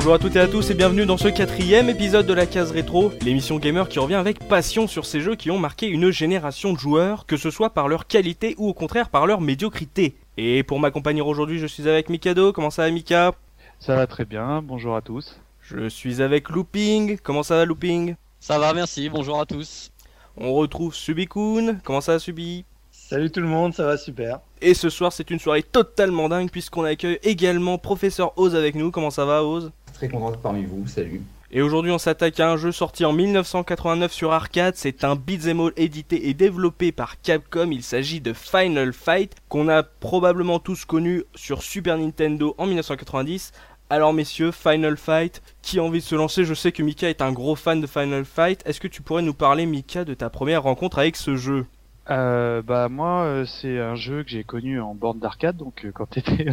Bonjour à toutes et à tous et bienvenue dans ce quatrième épisode de la case rétro, l'émission gamer qui revient avec passion sur ces jeux qui ont marqué une génération de joueurs, que ce soit par leur qualité ou au contraire par leur médiocrité. Et pour m'accompagner aujourd'hui, je suis avec Mikado. Comment ça va Mika? Ça va très bien, bonjour à tous. Je suis avec Looping. Comment ça va Looping? Ça va, merci, bonjour à tous. On retrouve Subikun. Comment ça va Subi? Salut tout le monde, ça va super. Et ce soir, c'est une soirée totalement dingue puisqu'on accueille également Professeur Oz avec nous. Comment ça va Oz? Très parmi vous, salut. Et aujourd'hui, on s'attaque à un jeu sorti en 1989 sur arcade. C'est un beat'em all édité et développé par Capcom. Il s'agit de Final Fight, qu'on a probablement tous connu sur Super Nintendo en 1990. Alors messieurs, Final Fight, qui a envie de se lancer? Je sais que Mika est un gros fan de Final Fight. Est-ce que tu pourrais nous parler, Mika, de ta première rencontre avec ce jeu? Euh, bah moi euh, c'est un jeu que j'ai connu en borne d'arcade donc euh, quand t'étais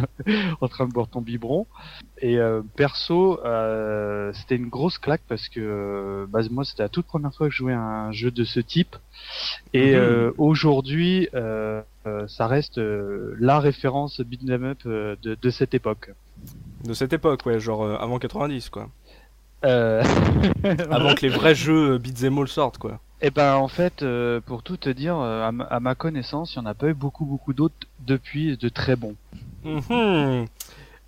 en train de boire ton biberon et euh, perso c'était une grosse claque parce que bah, moi c'était la toute première fois que je jouais à un jeu de ce type et Mhm. aujourd'hui ça reste la référence beat'em up de, de cette époque. De cette époque, ouais, genre euh, avant 90, quoi. Euh... Avant que les vrais jeux euh, beat'em all sortent, quoi. Eh ben en fait, euh, pour tout te dire, euh, à, ma- à ma connaissance, il n'y en a pas eu beaucoup beaucoup d'autres depuis de très bons. Mhm.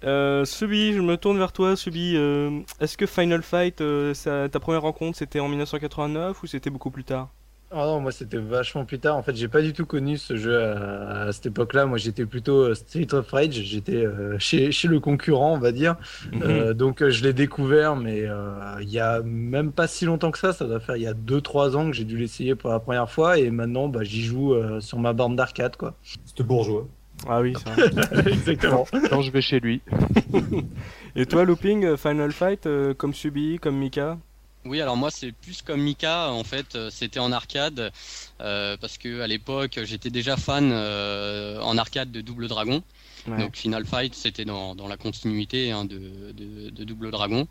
Euh, Subi, je me tourne vers toi, Subi. euh, Est-ce que Final Fight, euh, ta première rencontre, c'était en 1989 ou c'était beaucoup plus tard? Oh non, moi c'était vachement plus tard. En fait, j'ai pas du tout connu ce jeu à, à cette époque-là. Moi j'étais plutôt euh, Street of Rage. J'étais euh, chez, chez le concurrent, on va dire. Mhm. Euh, donc je l'ai découvert, mais euh, il y a même pas si longtemps que ça. Ça doit faire il y a 2-3 ans que j'ai dû l'essayer pour la première fois. Et maintenant, bah, j'y joue euh, sur ma borne d'arcade, quoi. C'est bourgeois. Ah oui, c'est vrai. Exactement. Quand je vais chez lui. Et toi, Looping, Final Fight, euh, comme Subi, comme Mika? Oui, alors moi c'est plus comme Mika, en fait, euh, c'était en arcade, euh, parce que à l'époque j'étais déjà fan euh, en arcade de Double Dragon. Ouais. Donc Final Fight c'était dans, dans la continuité hein, de, de, de Double Dragon.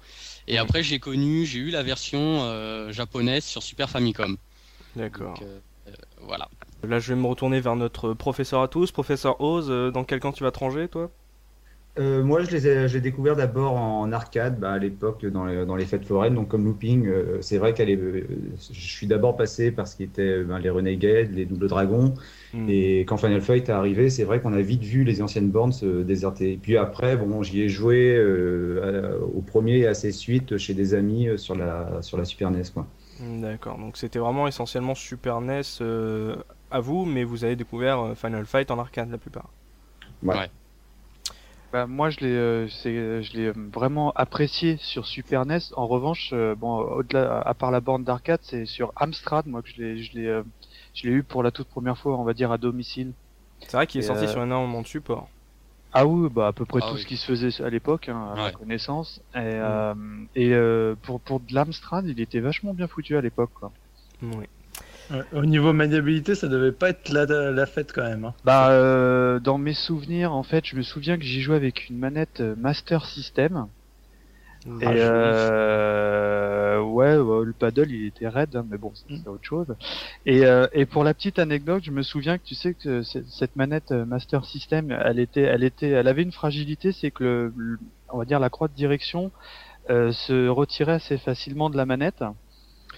Et Ouais. après j'ai connu, j'ai eu la version euh, japonaise sur Super Famicom. D'accord. Voilà. Là, je vais me retourner vers notre professeur à tous. Professeur Oz, euh, dans quel camp tu vas te ranger, toi? Euh, moi, je les ai, j'ai découvert d'abord en arcade, bah, à l'époque dans les, dans les fêtes foraines, donc comme looping. euh, c'est vrai qu'elle est, euh, je suis d'abord passé par ce qui était ben, les Renegades, les Double Dragons, Hmm. et quand Final Fight est arrivé, c'est vrai qu'on a vite vu les anciennes bornes se déserter. Et puis après, bon, j'y ai joué euh, à- au premier et à ses suites chez des amis euh, sur la, sur la Super NES, quoi. D'accord, donc c'était vraiment essentiellement Super NES euh, à vous, mais vous avez découvert Final Fight en arcade la plupart. Ouais. Ouais. Bah, moi, je l'ai, euh, c'est, euh, je l'ai euh, vraiment apprécié sur Super NES. En revanche, euh, bon, au-delà, à part la borne d'arcade, c'est sur Amstrad, moi que je l'ai, je l'ai, euh, je l'ai eu pour la toute première fois, on va dire à domicile. C'est vrai qu'il est sorti euh, sur énormément de supports. Ah oui, bah à peu près Ah tout oui. ce qui se faisait à l'époque, hein, à ma connaissance. Et, euh, et euh, pour pour de l'Amstrad, il était vachement bien foutu à l'époque. Quoi. Oui. Ouais, Au niveau maniabilité, ça devait pas être la, la fête quand même. hein. Bah euh, dans mes souvenirs, en fait, je me souviens que j'y jouais avec une manette euh, Master System. Et Ah, euh, ouais, ouais, le paddle il était raide, hein, mais bon, c'est c'est autre chose. Et, euh, et pour la petite anecdote, je me souviens que tu sais que cette manette euh, Master System, elle était, elle était, elle avait une fragilité, c'est que le, le- on va dire la croix de direction euh, se retirait assez facilement de la manette.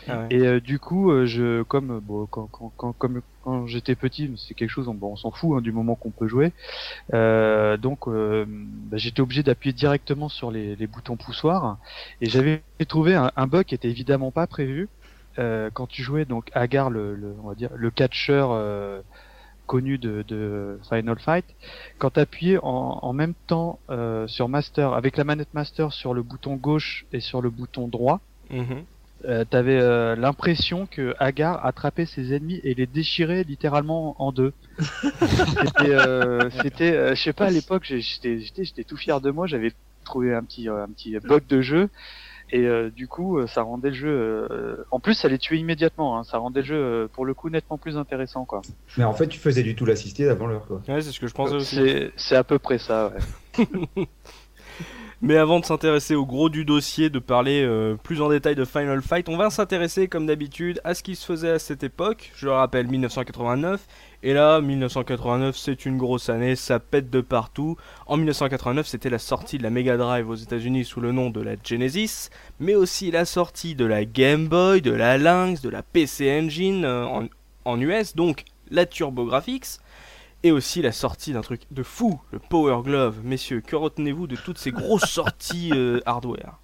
Ah ouais. Et euh, du coup, euh, je comme euh, bon, quand, quand, quand, comme quand j'étais petit, c'est quelque chose, on, bon, on s'en fout hein, du moment qu'on peut jouer. Euh, donc, euh, bah, j'étais obligé d'appuyer directement sur les, les boutons poussoirs. Et j'avais trouvé un, un bug qui était évidemment pas prévu euh, quand tu jouais donc Agar, le, le on va dire le catcheur euh, connu de, de Final Fight. Quand tu appuyais en, en même temps euh, sur Master avec la manette Master sur le bouton gauche et sur le bouton droit Mhm. Euh, t'avais euh, l'impression que Agar attrapait ses ennemis et les déchirait littéralement en deux. c'était, euh, c'était, euh, je sais pas à l'époque, j'étais, j'étais, j'étais tout fier de moi. J'avais trouvé un petit, euh, un petit bug de jeu et euh, du coup, ça rendait le jeu. euh, En plus, ça les tuait immédiatement. Hein, ça rendait le jeu euh, pour le coup nettement plus intéressant, quoi. Mais en fait, tu faisais du tout l'assister avant l'heure, quoi. Ouais, c'est ce que je pensais aussi. C'est, c'est à peu près ça. Ouais. Mais avant de s'intéresser au gros du dossier, de parler euh, plus en détail de Final Fight, on va s'intéresser comme d'habitude à ce qui se faisait à cette époque. Je le rappelle, 1989. Et là, 1989, c'est une grosse année, ça pète de partout. En 1989, c'était la sortie de la Mega Drive aux États-Unis sous le nom de la Genesis, mais aussi la sortie de la Game Boy, de la Lynx, de la PC Engine euh, en, en US, donc la TurboGrafx. Et aussi la sortie d'un truc de fou, le Power Glove. Messieurs, que retenez-vous de toutes ces grosses sorties euh, hardware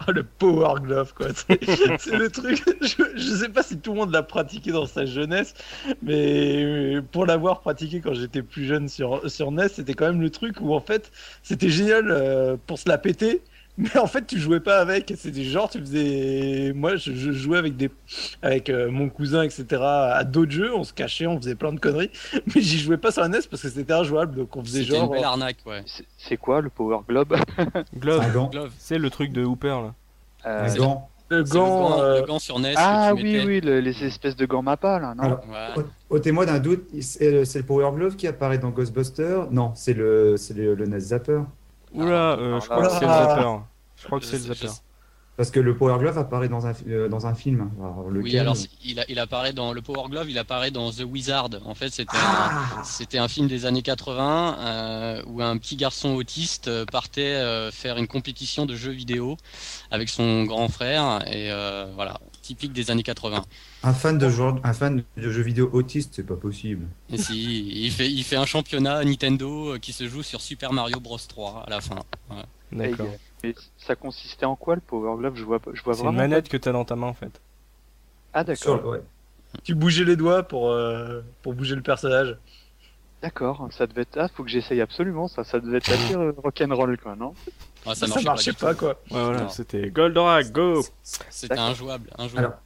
Ah, le Power Glove, quoi. C'est le truc. Je, je sais pas si tout le monde l'a pratiqué dans sa jeunesse, mais pour l'avoir pratiqué quand j'étais plus jeune sur, sur NES, c'était quand même le truc où en fait c'était génial euh, pour se la péter. Mais en fait, tu jouais pas avec. C'était genre, tu faisais. Moi, je, je jouais avec des, avec euh, mon cousin, etc. À d'autres jeux. On se cachait, on faisait plein de conneries. Mais j'y jouais pas sur la NES parce que c'était injouable. Donc on faisait genre. une belle arnaque, ouais. C'est- quoi le Power Globe? Glove. c'est le truc de Hooper là. Euh, gant. Le le gant. gant, euh, le gant sur NES. Ah que tu oui, oui, le- les espèces de gants Mappa, là, non? Alors, Ouais. ôtez-moi d'un doute, c'est le, le Power Glove qui apparaît dans Ghostbusters? Non, c'est le, c'est le, le NES Zapper. Oula, Ah, euh, alors je crois là- que c'est le zapper. Je crois que c'est le zapper. Parce que le Power Glove apparaît dans un, euh, dans un film. Alors, Oui, alors il, a- il apparaît dans le Power Glove, il apparaît dans The Wizard. En fait, c'était un, Ah c'était un film des années 80 euh, où un petit garçon autiste euh, partait euh, faire une compétition de jeux vidéo avec son grand frère et euh, voilà, typique des années 80. un fan de genre, un fan de jeux vidéo autiste, c'est pas possible. Et si, il fait, il fait un championnat Nintendo euh, qui se joue sur Super Mario Bros 3 à la fin. Ouais. D'accord. Mais ça consistait en quoi le Power Glove? Je vois, pas- je vois C'est une vraiment. manette que t'as dans ta main en fait. Ah d'accord, Sur- ouais. Tu bougeais les doigts pour, euh, pour bouger le personnage. D'accord. Ça devait être. Ah, faut que j'essaye absolument ça. Ça devait être assez euh, rock'n'roll quoi, non? Ah, Ça, marchait, marchait pas, quoi. Ouais, voilà, c'était Goldorak, go C'était injouable, injouable. Alors,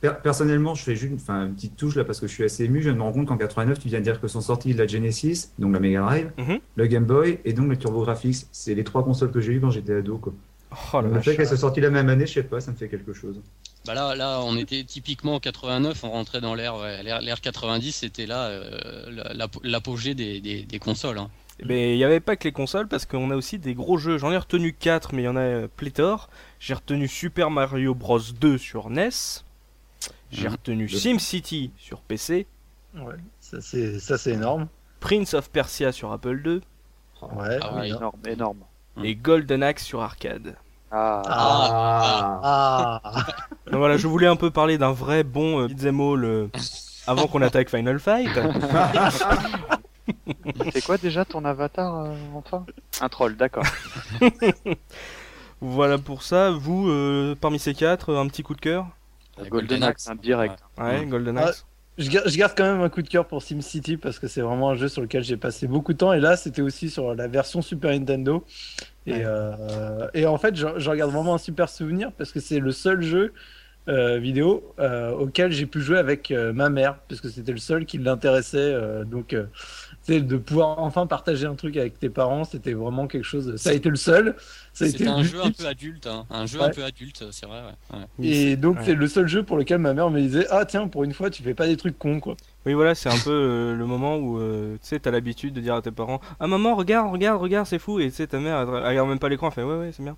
per- personnellement, je fais juste une petite touche là parce que je suis assez ému. Je me rends compte qu'en 89, tu viens de dire que sont sortis la Genesis, donc la Mega Drive, Mhm. le Game Boy et donc le TurboGrafx. C'est les trois consoles que j'ai eues quand j'étais ado. Quoi. Oh la le fait qu'elles soient sorties la même année, je sais pas, ça me fait quelque chose. Bah là, là, on était typiquement en 89, on rentrait dans l'ère, ouais, l'ère, l'ère 90, c'était là euh, la- l'apogée des, des, des consoles. hein. Eh ben, il n'y avait pas que les consoles parce qu'on a aussi des gros jeux. J'en ai retenu 4, mais il y en a euh, pléthore. J'ai retenu Super Mario Bros 2 sur NES. J'ai Mhm. retenu Le- SimCity sur PC. Ouais, ça c'est ça c'est énorme. Prince of Persia sur Apple II. Ouais. Ah Ah, oui. énorme, énorme. Mm. Et Golden Axe sur arcade. Ah, Ah, Ah. Donc voilà, je voulais un peu parler d'un vrai bon euh, beat'em all euh, avant qu'on attaque Final Fight. c'est quoi déjà ton avatar euh, enfin? Un troll, d'accord. Voilà pour ça. Vous, euh, parmi ces quatre, un petit coup de cœur? Golden Axe, un direct. Ouais, Mm. Golden Ah, Axe. Je garde, je garde quand même un coup de cœur pour SimCity parce que c'est vraiment un jeu sur lequel j'ai passé beaucoup de temps et là c'était aussi sur la version Super Nintendo et, Ouais. euh, et en fait j'en garde vraiment un super souvenir parce que c'est le seul jeu euh, vidéo euh, auquel j'ai pu jouer avec ma mère parce que c'était le seul qui l'intéressait euh, donc euh, de pouvoir enfin partager un truc avec tes parents c'était vraiment quelque chose ça a été le seul C'était le un jeu un peu adulte, hein. un jeu Ouais. un peu adulte, c'est vrai. Ouais. Ouais. Oui, et donc ouais. c'est le seul jeu pour lequel ma mère me disait ah tiens pour une fois tu fais pas des trucs cons quoi Oui, voilà, c'est un peu euh, le moment où euh, tu sais, t'as l'habitude de dire à tes parents Ah maman, regarde, regarde, regarde, c'est fou. Et tu sais, ta mère, elle, elle regarde même pas l'écran, elle fait Ouais, ouais, c'est bien.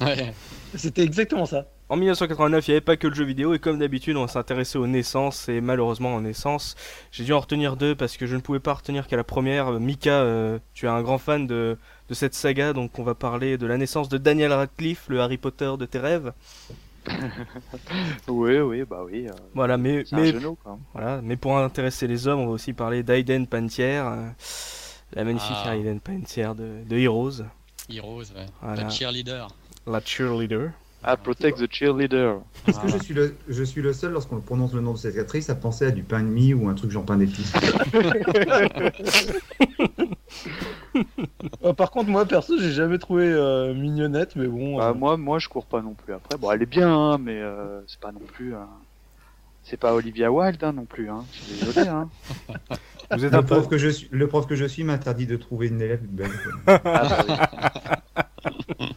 Ouais. c'était exactement ça En 1989, il n'y avait pas que le jeu vidéo, et comme d'habitude, on s'intéressait aux naissances, et malheureusement, aux naissances, j'ai dû en retenir deux parce que je ne pouvais pas retenir qu'à la première. Mika, euh, tu es un grand fan de, de cette saga, donc on va parler de la naissance de Daniel Radcliffe, le Harry Potter de tes rêves. Oui, oui, bah oui. euh, Voilà, mais, c'est un mais, genou, quoi. voilà, mais pour intéresser les hommes, on va aussi parler d'Aiden Pantier, euh, la magnifique Ah. Aiden Pantier de, de Heroes, Heroes, ouais. Voilà. La cheerleader. La cheerleader. Ah, Protect the Cheerleader. Est-ce que je suis, le, je suis le seul, lorsqu'on prononce le nom de cette actrice, à penser à du pain de mie ou un truc genre pain d'épices Euh, par contre, moi perso, j'ai jamais trouvé euh, mignonnette, mais bon. Bah, euh, moi, moi, je cours pas non plus. Après, bon, elle est bien, hein, mais euh, c'est pas non plus. hein, C'est pas Olivia Wilde hein, non plus. Hein. Je suis désolé. Hein. Vous êtes un le, peu. prof que je suis, le prof que je suis m'interdit de trouver une élève belle. Ah, bah, oui.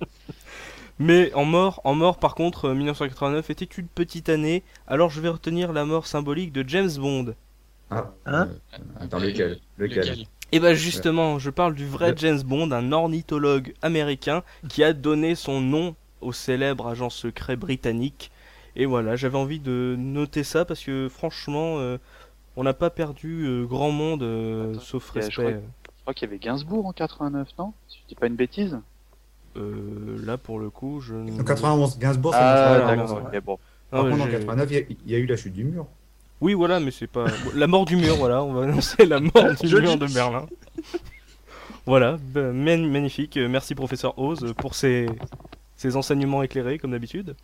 Mais en mort, en mort par contre, euh, 1989 était une petite année, alors je vais retenir la mort symbolique de James Bond. Ah, Hein euh, attends, lequel? Lequel, Et bah justement, je parle du vrai. James Bond, un ornithologue américain qui a donné son nom au célèbre agent secret britannique. Et voilà, j'avais envie de noter ça parce que franchement, euh, on n'a pas perdu euh, grand monde, euh, Attends, sauf a- je respect. crois Je crois qu'il y avait Gainsbourg en 89, non? Si je dis pas une bêtise. Euh, là, pour le coup, je. ne- En 91, Gainsbourg, c'est Ah, en 91, d'accord, ouais. ok, bon. Par contre, en j'ai- 89, il y a- il y, a eu la chute du mur. Oui, voilà, mais c'est pas. La mort du mur, voilà, on va annoncer la mort du mur de Berlin. Voilà, ben, magnifique. Euh, Merci, professeur Oz, pour ces, ces enseignements éclairés, comme d'habitude.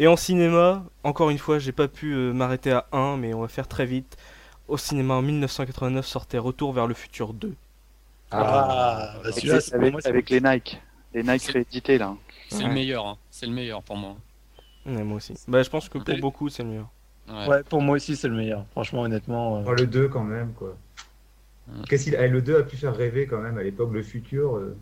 Et en cinéma, encore une fois, j'ai pas pu euh, m'arrêter à 1, mais on va faire très vite. Au cinéma, en 1989, sortait Retour vers le futur 2. Ah, bah, Avec, celui-là, c'est pour avec- c'est- avec les Nike. Les Nike C'est- réédités, là. C'est Ouais. le meilleur, hein. c'est le meilleur pour moi. Ouais, moi aussi. Bah, je pense que pour beaucoup, c'est le meilleur. Ouais. Ouais, pour moi aussi, c'est le meilleur. Franchement, honnêtement. euh, Oh, le 2 quand même, quoi. Qu'est-ce qu'il eh, le 2 a pu faire rêver quand même à l'époque, le futur. euh.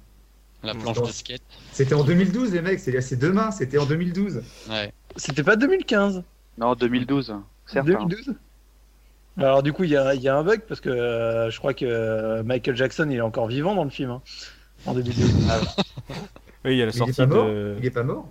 La planche de skate. C'était en 2012, les mecs, c'est c'est demain, c'était en 2012. Ouais. C'était pas 2015 Non, 2012. Certes. hein. 2012 Alors du coup, il y a, il y a un bug parce que euh, je crois que Michael Jackson il est encore vivant dans le film. hein, en 2012. Oui, il y a la Il est sortie pas mort de. Il est pas mort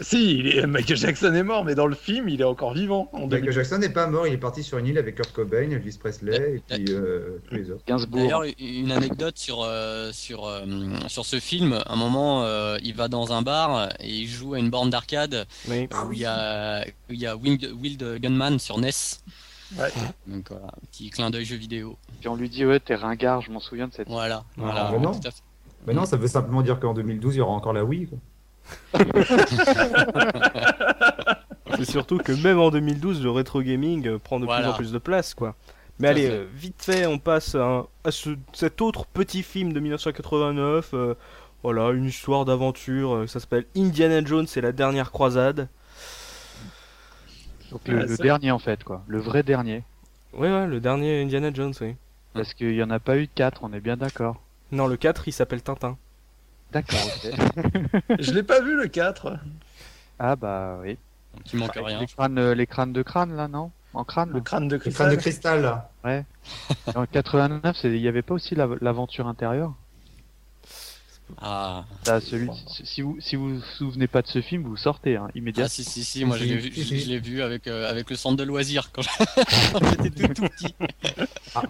si, il est- Michael Jackson est mort, mais dans le film, il est encore vivant. En Michael 2012. Jackson n'est pas mort, il est parti sur une île avec Kurt Cobain, Elvis Presley et puis euh, tous les autres. D'ailleurs, une anecdote sur, euh, sur, euh, sur ce film. À un moment, euh, il va dans un bar et il joue à une borne d'arcade Oui. où il y a, où il y a Wild, Wild Gunman sur NES. Ouais. Donc voilà, un petit clin d'œil jeu vidéo. Puis on lui dit, ouais, t'es ringard, je m'en souviens de cette. Voilà, Ah, voilà. tout à fait. Mais non, ça veut simplement dire qu'en 2012, il y aura encore la Wii. Quoi. C'est surtout que même en 2012, le rétro gaming prend de Voilà. plus en plus de place, quoi. Mais allez, fait. euh, vite fait, on passe à, un- à ce- cet autre petit film de 1989. euh, voilà, une histoire d'aventure. euh, ça s'appelle Indiana Jones et la dernière croisade. Donc le, Ouais, dernier, en fait, quoi. Le vrai dernier. Ouais, ouais, le dernier Indiana Jones, oui. Parce qu'il y en a pas eu de 4, on est bien d'accord. Non, le 4, il s'appelle Tintin. D'accord, ok. Je l'ai pas vu le 4. ah bah oui. Donc il manque Avec rien. Les crânes, euh, les crânes de crâne, là, non? En crâne Le crâne de Le crâne de cristal. cristal, là. En 89, c'est- il y avait pas aussi la- l'aventure intérieure? Ah. Là, celui, si vous si vous vous souvenez pas de ce film, vous sortez hein, Ah immédiatement. si si si, moi je l'ai vu, avec euh, avec le centre de loisirs quand j'étais tout, tout petit.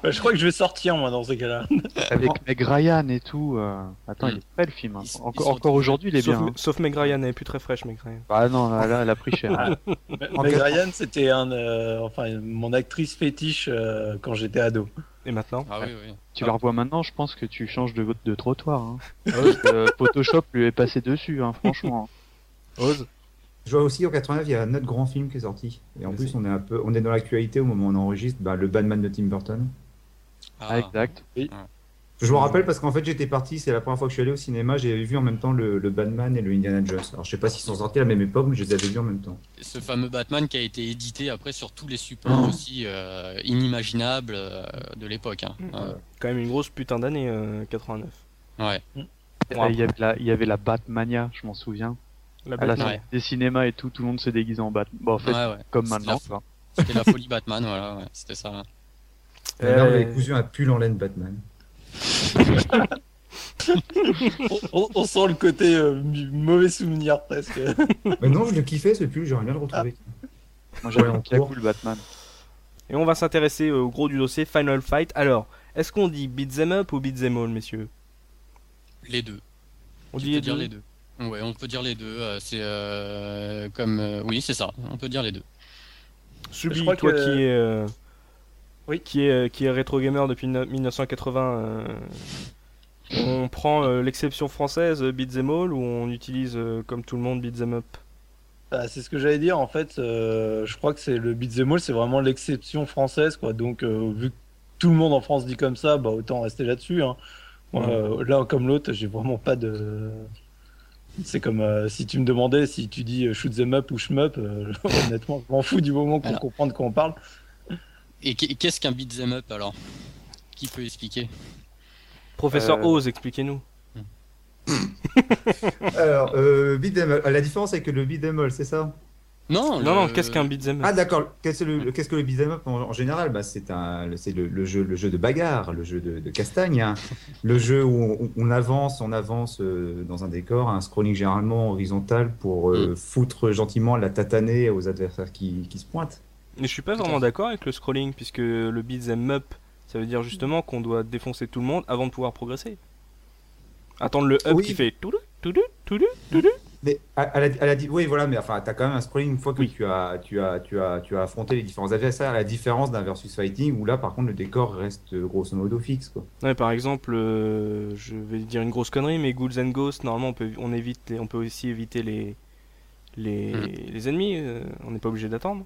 Bah, je crois que je vais sortir moi dans ces cas-là. Avec Meg Ryan et tout. euh, Attends, il Mm. est prêt le film. hein. Ils- ils Encore, aujourd'hui, il est sauf, bien. hein. sauf Meg Ryan, elle est plus très fraîche, Meg Ryan. Ah non, là, là, elle a pris cher. En Meg Ryan, c'était un, euh, enfin, mon actrice fétiche euh, quand j'étais ado. Et maintenant Ah oui oui. tu la revois maintenant, je pense que tu changes de, de trottoir. Hein. Que Photoshop lui est passé dessus, hein, franchement. Ose Je vois aussi en 89, il y a un autre grand film qui est sorti. Et en plus, on est un peu, on est dans l'actualité au moment où on enregistre, bah, le Batman de Tim Burton. Ah, Ah, exact. Je me rappelle parce qu'en fait, j'étais parti, c'est la première fois que je suis allé au cinéma, j'avais vu en même temps le, le Batman et le Indiana Jones. Alors, je sais pas s'ils sont sortis à la même époque, mais je les avais vus en même temps. ce fameux Batman qui a été édité après sur tous les supports Oh. aussi euh, inimaginables euh, de l'époque. Hein. Ouais. Quand même une grosse putain d'année, euh, 89. Ouais. Et Il y, avait la, il y avait la Batmania, je m'en souviens. La À la. Ouais. des cinémas et tout, tout le monde se déguisait en Batman. Bon, en fait, Ouais, ouais. comme C'était maintenant. C'était la folie Batman, voilà, ouais, c'était ça. Et Là, on Euh, avait cousu un pull en laine Batman. On, on- on sent le côté euh, mauvais souvenir presque. mais non, je le kiffais ce pull, j'aimerais bien le retrouver. Moi, j'avais un cool Batman. Et on va s'intéresser au gros du dossier, Final Fight. Alors, est-ce qu'on dit beat'em up ou beat'em all, messieurs? Les deux. On Tu dit peux les dire deux les deux. Ouais, on peut dire les deux. euh, c'est euh, comme euh, oui, c'est ça. On peut dire les deux. Subi, toi que- qui es euh, Oui. qui est euh, qui est rétro gamer depuis no- 1980, euh, on prend euh, l'exception française beat'em all ou on utilise euh, comme tout le monde beat'em up? Bah, c'est ce que j'allais dire en fait. euh, je crois que c'est le beat'em all, c'est vraiment l'exception française quoi. Donc euh, vu que tout le monde en France dit comme ça, bah autant rester là-dessus. Hein. Moi, euh, L'un comme l'autre, j'ai vraiment pas de. C'est comme euh, si tu me demandais si tu dis euh, shoot them up ou shmup, euh, honnêtement, je m'en fous du moment qu'on Alors. comprend de quoi on parle. Et qu'est- qu'est-ce qu'un beat'em up alors? Qui peut expliquer? Professeur Euh, Oz, expliquez-nous. Alors, euh, beat'em la différence avec le beat'em all, c'est ça? Non, Non, non, qu'est-ce qu'un beat'em up? Ah d'accord. Qu'est-ce que le, qu'est-ce que le beat'em up en, en général? Bah, C'est un, c'est le, le jeu, le jeu de bagarre, le jeu de, de castagne, hein. le jeu où on, on avance, on avance euh, dans un décor, un scrolling généralement horizontal pour euh, foutre gentiment la tatanée aux adversaires qui, qui se pointent. Mais je suis pas Tout vraiment d'accord avec le scrolling, puisque le beat'em up, ça veut dire justement qu'on doit défoncer tout le monde avant de pouvoir progresser. Attendre le up Oui. qui fait toudou, toudou, toudou. Mais à, à la, à la oui, voilà, mais enfin, t'as quand même un scrolling une fois que Oui. tu as, tu as, tu as, tu as affronté les différents adversaires, à la différence d'un versus fighting où là, par contre, le décor reste grosso modo fixe, quoi. Ouais, par exemple, euh, je vais dire une grosse connerie, mais Ghouls and Ghosts, normalement, on peut, on évite, on peut aussi éviter les, les, Hmm. les ennemis. euh, on n'est pas obligé d'attendre.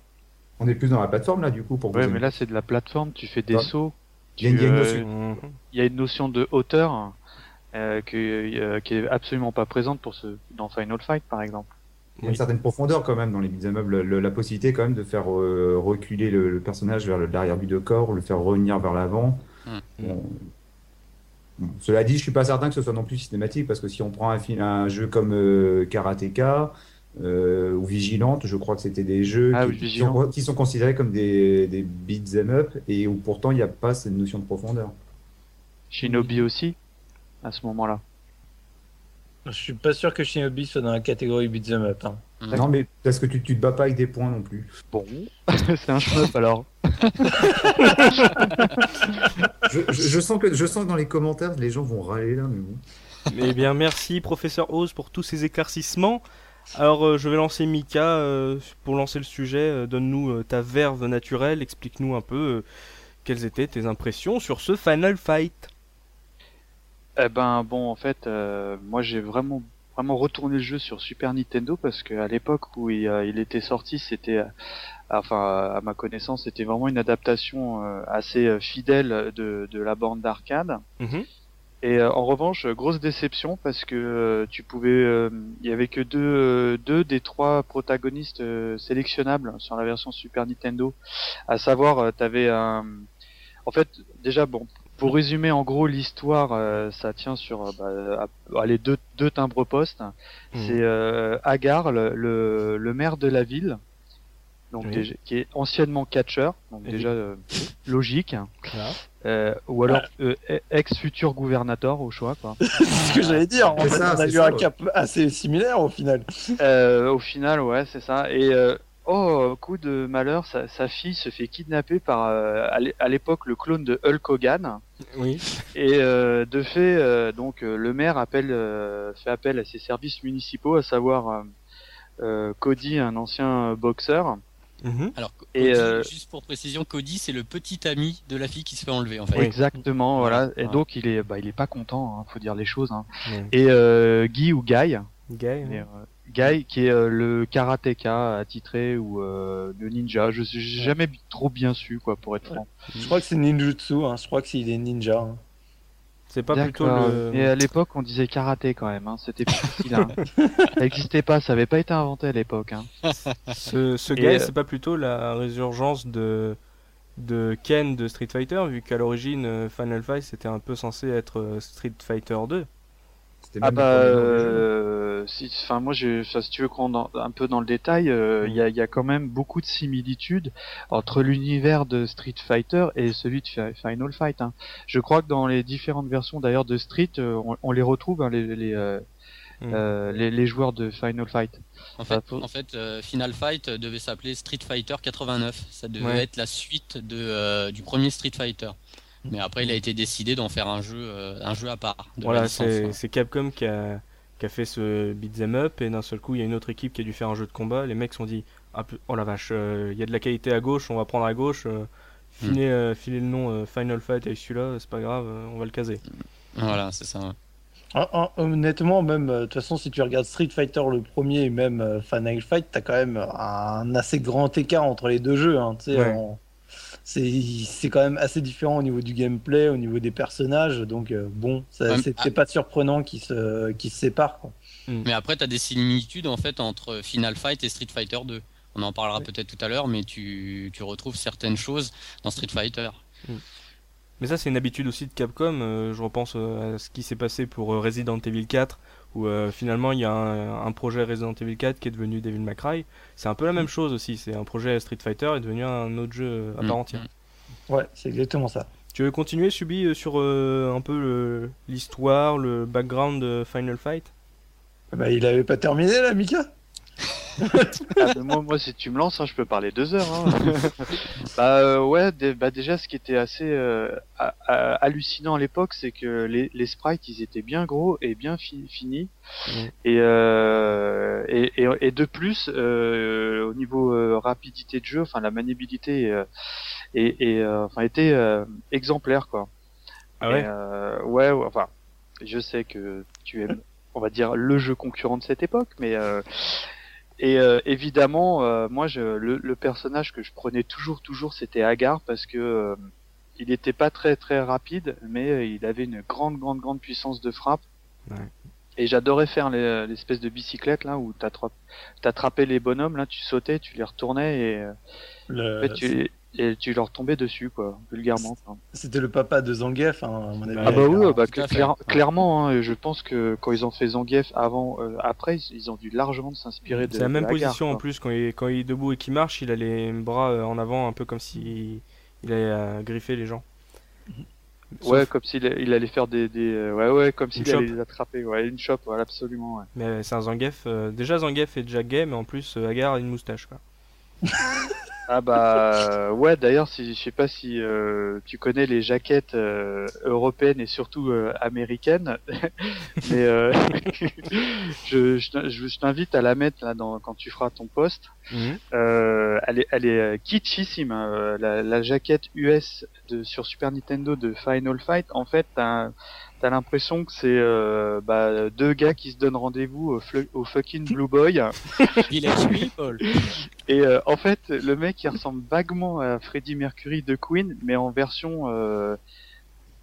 On est plus dans la plateforme là, du coup, pour Ouais, mais là c'est de la plateforme, tu fais des sauts. Il y euh, notion- il y a une notion de hauteur euh, que, euh, qui est absolument pas présente pour ce, dans Final Fight par exemple. Il y a une Oui. certaine profondeur quand même dans les beat'em la possibilité quand même de faire euh, reculer le, le personnage vers le- l'arrière-but de corps, le faire revenir vers l'avant. Bon. Bon, Cela dit, je suis pas certain que ce soit non plus systématique parce que si on prend un, un jeu comme euh, Karateka euh, ou Vigilante, je crois que c'était des jeux Ah qui, oui, qui Vigilante. sont, qui sont considérés comme des, des beat'em up et où pourtant il n'y a pas cette notion de profondeur. Shinobi aussi, à ce moment-là. Je suis pas sûr que Shinobi soit dans la catégorie beat'em up. hein. Mhm. Non, mais parce que tu, tu te bats pas avec des points non plus. Bon, c'est un shmup alors. Je, je- je sens que, je sens que dans les commentaires, les gens vont râler là, mais bon. Eh bien, merci, professeur Oz, pour tous ces éclaircissements. Alors, euh, je vais lancer Mika euh, pour lancer le sujet. euh, Donne-nous euh, ta verve naturelle. Explique-nous un peu euh, quelles étaient tes impressions sur ce Final Fight. Eh ben bon, en fait, euh, moi j'ai vraiment vraiment retourné le jeu sur Super Nintendo parce que à l'époque où il, euh, il était sorti, c'était, euh, enfin à ma connaissance, c'était vraiment une adaptation euh, assez fidèle de, de la bande d'arcade. Mhm. Et euh, en revanche, grosse déception parce que euh, tu pouvais, euh, il y avait que deux, euh, deux des trois protagonistes euh, sélectionnables sur la version Super Nintendo. À savoir, t'avais un, en fait, déjà bon, pour résumer en gros l'histoire, euh, ça tient sur, bah, à- allez deux, deux timbres postes. Mhm. C'est euh, Agar, le, le, le maire de la ville, donc Oui. déjà- qui est anciennement catcheur, donc Et- déjà logique. Euh, ou alors euh, ex-futur gouvernateur au choix quoi. C'est ce que j'allais dire. En C'est fait, ça, on a eu ça, un ouais. cap assez similaire au final. Euh, au final ouais c'est ça et euh, oh coup de malheur sa, sa fille se fait kidnapper par euh, à l'é- à l'époque le clone de Hulk Hogan Oui. et euh, de fait euh, donc euh, le maire appelle euh, fait appel à ses services municipaux à savoir Cody un ancien boxeur Mhm. Alors, Et, euh, juste pour précision, Cody, c'est le petit ami de la fille qui se fait enlever, en fait. exactement voilà et Ouais. donc il est bah il est pas content hein, faut dire les choses hein. Ouais. et euh, Guy ou Guy? Guy, Et, hein. euh, Guy, qui est euh, le karatéka attitré ou euh, le ninja, je sais jamais trop bien su quoi pour être franc. Je crois que c'est ninjutsu. Hein. Je crois que c'est est ninja. C'est pas plutôt le. Et à l'époque on disait karaté quand même, hein. c'était plus facile. Hein. ça n'existait pas, ça avait pas été inventé à l'époque. Hein. Ce, ce Et, Guy, euh, c'est pas plutôt la résurgence de de Ken de Street Fighter, vu qu'à l'origine euh, Final Fight c'était un peu censé être euh, Street Fighter 2. C'était Ah même bah, euh, si, enfin moi, je, si tu veux qu'on un peu dans le détail, euh, il y, a, il y a quand même beaucoup de similitudes entre l'univers de Street Fighter et celui de Fi- Final Fight. hein. Je crois que dans les différentes versions d'ailleurs de Street, euh, on, on les retrouve hein, les, les, euh, Mm. euh, les, les joueurs de Final Fight. En fait, faut- en fait Final Fight devait s'appeler Street Fighter 89. Ça devait Ouais. être la suite de, euh, du premier Street Fighter. Mais après, il a été décidé d'en faire un jeu, euh, un jeu à part. Voilà, c'est hein. Capcom qui a, qui a fait ce beat'em up et d'un seul coup il y a une autre équipe qui a dû faire un jeu de combat. Les mecs se sont dit ah, oh la vache, euh, il y a de la qualité à gauche, on va prendre à gauche. euh, filer, euh, filer le nom euh, Final Fight avec celui-là, c'est pas grave, euh, on va le caser. Voilà, c'est ça. Honnêtement, même euh, de toute façon, si tu regardes Street Fighter le premier et même euh, Final Fight, t'as quand même un assez grand écart entre les deux jeux. Hein, tu sais, Ouais. en- C'est c'est quand même assez différent au niveau du gameplay, au niveau des personnages. Donc euh, bon, c'est ah. pas surprenant qu'ils se, qu'ils se séparent. quoi. Mais après, tu as des similitudes en fait entre Final Fight et Street Fighter 2. On en parlera peut-être tout à l'heure, mais tu, tu retrouves certaines choses dans Street Fighter. Mais ça c'est une habitude aussi de Capcom, euh, je repense euh, à ce qui s'est passé pour Resident Evil 4 où euh, finalement il y a un, un projet Resident Evil 4 qui est devenu Devil May Cry. C'est un peu la même chose aussi, c'est un projet Street Fighter est devenu un autre jeu à part Mm. entière. Ouais, c'est exactement ça. Tu veux continuer, Subi, euh, sur euh, un peu le- l'histoire, le background de Final Fight? Bah, il avait pas terminé là, Mika? Ah, moi, moi, si tu me lances, hein, je peux parler deux heures. Hein. bah euh, ouais, bah déjà, ce qui était assez euh, hallucinant à l'époque, c'est que les, les sprites, ils étaient bien gros et bien fi- finis. Et, euh, et, et, et de plus, euh, au niveau euh, rapidité de jeu, enfin la maniabilité, et, et euh, enfin était exemplaire quoi. Ah ouais? Et, ouais, ouais, enfin, je sais que tu aimes, on va dire, le jeu concurrent de cette époque, mais euh, et euh, évidemment, euh, moi, je, le, le personnage que je prenais toujours, toujours, c'était Agar parce que euh, il était pas très, très rapide, mais euh, il avait une grande, grande, grande puissance de frappe. Ouais. Et j'adorais faire les- l'espèce de bicyclette là où t'attrapes- t'attrapais les bonhommes, là, tu sautais, tu les retournais et, euh, Le- en fait, tu, et tu leur tombais dessus, quoi, vulgairement. C'était le papa de Zangief, hein, à mon avis. Ah bah oui, Alors, bah, clair- clairement, hein, je pense que quand ils ont fait Zangief avant, euh, après, ils, ont dû largement s'inspirer de. C'est la même position en plus, quand il, quand il est debout et qu'il marche, il a les bras euh, en avant, un peu comme si il allait euh, griffer les gens. Sauf- Ouais, comme s'il il allait faire des, des ouais ouais, comme s'il allait les attraper, ouais, une chope, ouais, absolument. Ouais. Mais c'est un Zangief. euh, déjà, Zangief est déjà gay, mais en plus, Agar a une moustache. Quoi. Ah bah ouais, d'ailleurs, si je sais pas si euh, tu connais les jaquettes euh, européennes et surtout euh, américaines, mais euh, je, je, je- t'invite à la mettre là dans, quand tu feras ton post. Euh, elle est, elle est euh, kitschissime. hein. La, la jaquette US de, sur Super Nintendo de Final Fight, en fait, t'as t'as l'impression que c'est euh, bah, deux gars qui se donnent rendez-vous au, fucking Blue Boy. Village People. Et euh, en fait, le mec, il ressemble vaguement à Freddie Mercury de Queen, mais en version euh,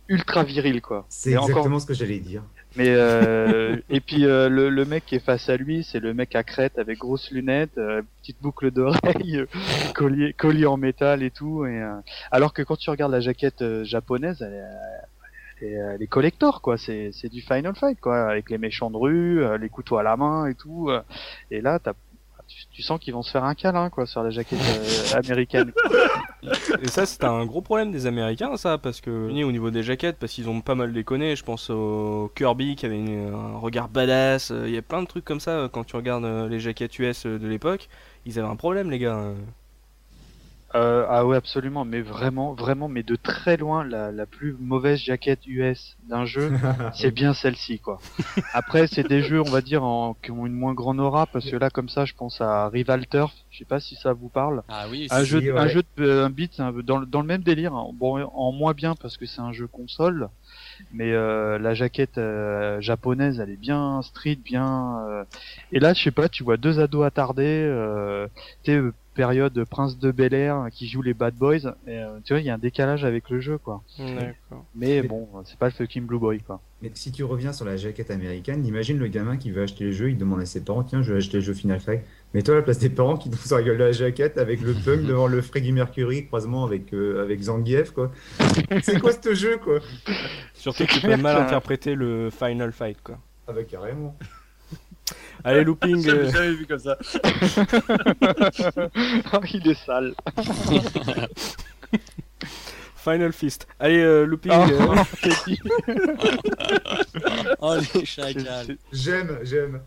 ultra viril, quoi. C'est Et encore- exactement ce que j'allais dire. Mais euh, et puis euh, le, le mec qui est face à lui, c'est le mec à crête avec grosses lunettes, euh, petite boucle d'oreille, collier, collier en métal et tout. Et, euh, alors que quand tu regardes la jaquette euh, japonaise, elle, est- elle, est- elle est collector quoi. C'est c'est du Final Fight quoi, avec les méchants de rue, euh, les couteaux à la main et tout. euh. Et là, t'as tu, sens qu'ils vont se faire un câlin quoi sur la jaquette euh, américaine. Et ça, c'est un gros problème des Américains, ça, parce que au niveau des jaquettes, parce qu'ils ont pas mal déconné. Je pense au Kirby qui avait une- un regard badass. euh, Il y a plein de trucs comme ça euh, quand tu regardes euh, les jaquettes US euh, de l'époque. Ils avaient un problème, les gars. Euh. Euh, ah ouais absolument, mais vraiment, vraiment, mais de très loin la, la plus mauvaise jaquette US d'un jeu, c'est bien celle-ci quoi. Après c'est des jeux on va dire en, qui ont une moins grande aura parce que là comme ça je pense à Rival Turf, je sais pas si ça vous parle. Ah oui, Un c'est- jeu, ouais. un jeu de, un beat un peu dans, le- dans le même délire, hein. bon en moins bien parce que c'est un jeu console, mais euh, la jaquette euh, japonaise elle est bien street, bien. euh, Et là je sais pas, tu vois deux ados attardés, euh, euh, période Prince de Bel Air qui joue les Bad Boys, et, euh, tu vois il y a un décalage avec le jeu quoi. Mais bon, c'est pas le fucking Blue Boy quoi. Mais si tu reviens sur la jaquette américaine, imagine le gamin qui veut acheter le jeu, il demande à ses parents Tiens, je vais acheter le jeu Final Fight. Mais toi, à la place des parents qui tombent sur la gueule de la jaquette avec le punk devant le Freddie Mercury, croisement avec, euh, avec Zangief, quoi. C'est quoi ce jeu, quoi? Surtout que tu peux mal interpréter le Final Fight, quoi. Ah bah carrément. Allez, looping. Euh, jamais vu comme ça. il est sale. Final Fist. Allez, euh, looping. Oh. euh, Oh les chacals. J'aime, j'aime.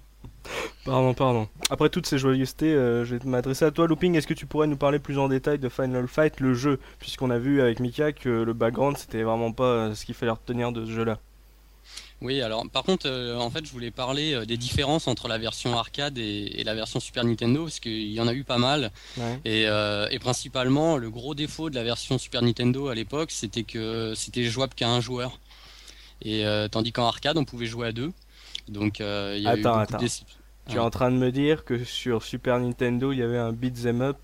Pardon, pardon. Après toutes ces joyeusetés, euh, je vais m'adresser à toi, Looping. Est-ce que tu pourrais nous parler plus en détail de Final Fight, le jeu? Puisqu'on a vu avec Mika que le background, c'était vraiment pas ce qu'il fallait retenir de ce jeu-là. Oui, alors par contre, euh, en fait, je voulais parler euh, des différences entre la version arcade et, et la version Super Nintendo, parce qu'il y en a eu pas mal. Ouais. Et, euh, et principalement, le gros défaut de la version Super Nintendo à l'époque, c'était que c'était jouable qu'à un joueur. Et euh, tandis qu'en arcade, on pouvait jouer à deux. Donc, euh, il y a Attends, attends. de Tu es en train de me dire que sur Super Nintendo, il y avait un beat'em up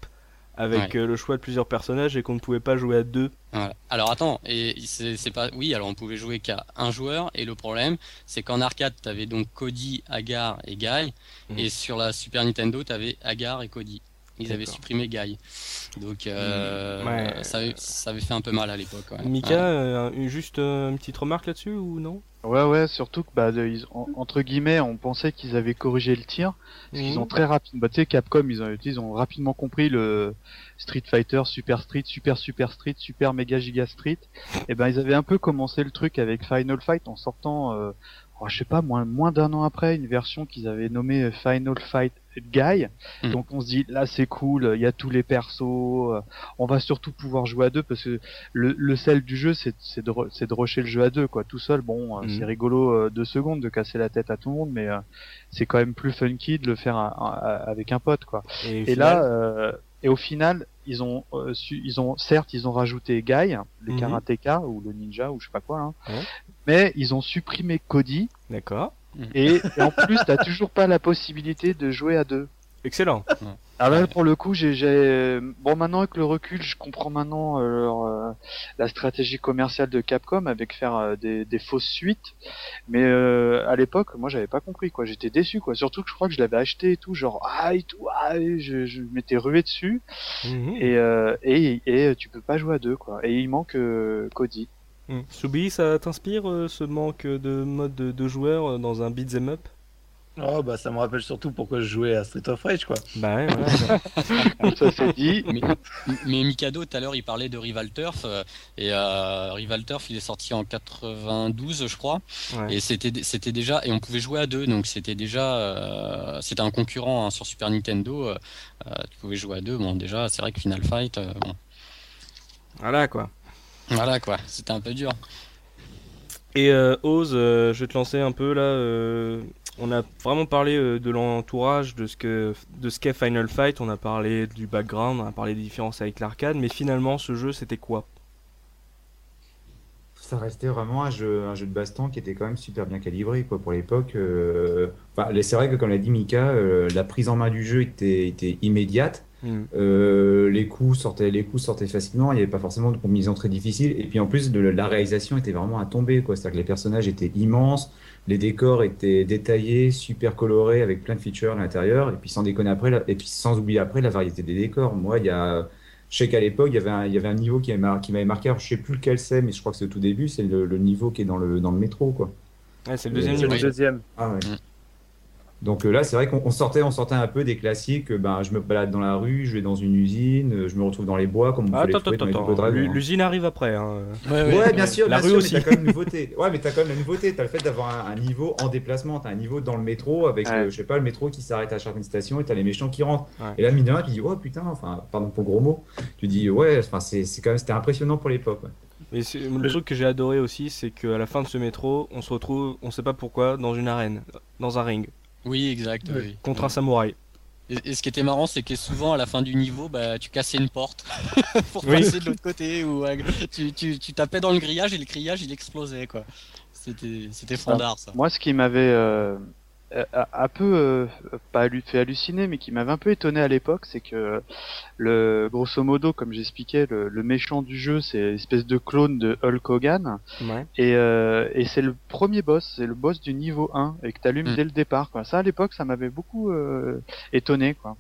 avec Ouais. euh, le choix de plusieurs personnages et qu'on ne pouvait pas jouer à deux. Voilà. Alors attends, et c'est pas oui, alors on pouvait jouer qu'à un joueur et le problème c'est qu'en arcade tu avais donc Cody, Agar et Guy Mhm. et sur la Super Nintendo tu avais Agar et Cody. Ils avaient supprimé Guy. Donc euh, Ouais. ça, avait, ça avait fait un peu mal à l'époque. ouais. Mika, Ouais. euh, une- juste euh, une petite remarque là-dessus ou non? Ouais, ouais, surtout que, bah, de- ils- en- entre guillemets, on pensait qu'ils avaient corrigé le tir. Parce qu'ils Mhm. ont très rapidement, bah, tu sais, Capcom, ils ont, ils ont rapidement compris le Street Fighter, Super Street, Super Super Street, Super Mega Giga Street. Et ben, ils avaient un peu commencé le truc avec Final Fight en sortant, euh, oh, je sais pas, moins, moins d'un an après, une version qu'ils avaient nommée Final Fight Guy. Mhm. Donc on se dit, là c'est cool, il y a tous les persos, euh, on va surtout pouvoir jouer à deux parce que le, le sel du jeu c'est de, re- de rusher le jeu à deux quoi. Tout seul, bon, euh, Mhm. c'est rigolo euh, deux secondes de casser la tête à tout le monde, mais euh, c'est quand même plus funky de le faire à- à- avec un pote quoi. Et, Et là, euh, et au final, ils ont, euh, su- ils ont, certes, ils ont rajouté Guy, le Mhm. karatéka ou le ninja ou je sais pas quoi, hein. Ouais. mais ils ont supprimé Cody d'accord. Et, et en plus, t'as toujours pas la possibilité de jouer à deux. Excellent. Alors là, Ouais. pour le coup, j'ai, bon, maintenant avec le recul, je comprends maintenant euh, leur, euh, la stratégie commerciale de Capcom avec faire euh, des, des fausses suites. Mais euh, à l'époque, moi, j'avais pas compris quoi. J'étais déçu quoi. Surtout que je crois que je l'avais acheté et tout, genre ah et tout, ah, et je, je m'étais rué dessus. Mhm. Et, euh, et et tu peux pas jouer à deux quoi. Et il manque euh, Cody. Mhm. Soubi, ça t'inspire euh, ce manque de mode de, de joueur euh, dans un beat'em up? Oh bah ça me rappelle surtout pourquoi je jouais à Street of Rage quoi. Bah ouais, voilà. Ça c'est dit. mais, mais Mikado tout à l'heure il parlait de Rival Turf euh, et euh, Rival Turf il est sorti en 92 je crois Ouais. et c'était c'était déjà et on pouvait jouer à deux donc c'était déjà euh, c'était un concurrent hein, sur Super Nintendo tu pouvais jouer à deux bon déjà c'est vrai que Final Fight euh, bon, Voilà quoi. Voilà quoi c'était un peu dur Et euh, Oz, euh, je vais te lancer un peu là. euh, on a vraiment parlé euh, de l'entourage, de ce que de ce qu'est Final Fight. On a parlé du background, on a parlé des différences avec l'arcade. Mais finalement, ce jeu, c'était quoi? Ça restait vraiment un jeu, un jeu de baston qui était quand même super bien calibré quoi, pour l'époque. euh, enfin, c'est vrai que comme l'a dit Mika, euh, la prise en main du jeu était, était immédiate. Euh, les coups sortaient, les coups sortaient facilement. Il n'y avait pas forcément de combinaison très difficile. Et puis en plus, de, la réalisation était vraiment à tomber. C'est-à-dire que les personnages étaient immenses, les décors étaient détaillés, super colorés avec plein de features à l'intérieur. Et puis sans déconner après, la- et puis sans oublier après la variété des décors. Moi, il y a je sais qu'à l'époque, il y avait un, il y avait un niveau qui m'avait mar- qui m'avait marqué. Alors, je sais plus lequel c'est, mais je crois que c'est au tout début. C'est le, le niveau qui est dans le, dans le métro, quoi. Ouais, c'est le deuxième le deuxième. Ah ouais. Mm. Donc euh, là, c'est vrai qu'on on sortait, on sortait un peu des classiques. euh, Ben, je me balade dans la rue, je vais dans une usine, euh, je me retrouve dans les bois, comme on Ah, peut les attends, trouver attends, dans les attends. Dragons, L'u- hein. L'usine arrive après. Hein. Ouais, bien sûr, La bien rue sûr, aussi. mais t'as quand même nouveauté. Ouais, mais t'as quand même la nouveauté. T'as le fait d'avoir un, un niveau en déplacement. T'as un niveau dans le métro avec, Ouais. euh, je sais pas, le métro qui s'arrête à certaines stations et t'as les méchants qui rentrent. Ouais. Et là, mine de rien, tu dis, oh putain, enfin, pardon pour le gros mot, tu dis, ouais, enfin, c'est quand même, c'était impressionnant pour l'époque. Mais le truc que j'ai adoré aussi, c'est qu'à la fin de ce métro, on se retrouve, on sait pas pourquoi, dans une arène, dans un ring, oui exact oui. contre un samouraï. Et, et ce qui était marrant, c'est que souvent à la fin du niveau, bah, tu cassais une porte pour Oui. passer de l'autre côté ou euh, tu, tu, tu tapais dans le grillage et le grillage il explosait quoi. C'était c'était fandard ça. Moi, ce qui m'avait euh, un peu euh, pas fait halluciner, mais qui m'avait un peu étonné à l'époque, c'est que le grosso modo, comme j'expliquais, le, le méchant du jeu, c'est une espèce de clone de Hulk Hogan, Ouais. et, euh, et c'est le premier boss, c'est le boss du niveau 1, et que t'allumes Mm. dès le départ. Quoi. Ça, à l'époque, ça m'avait beaucoup euh, étonné. Quoi.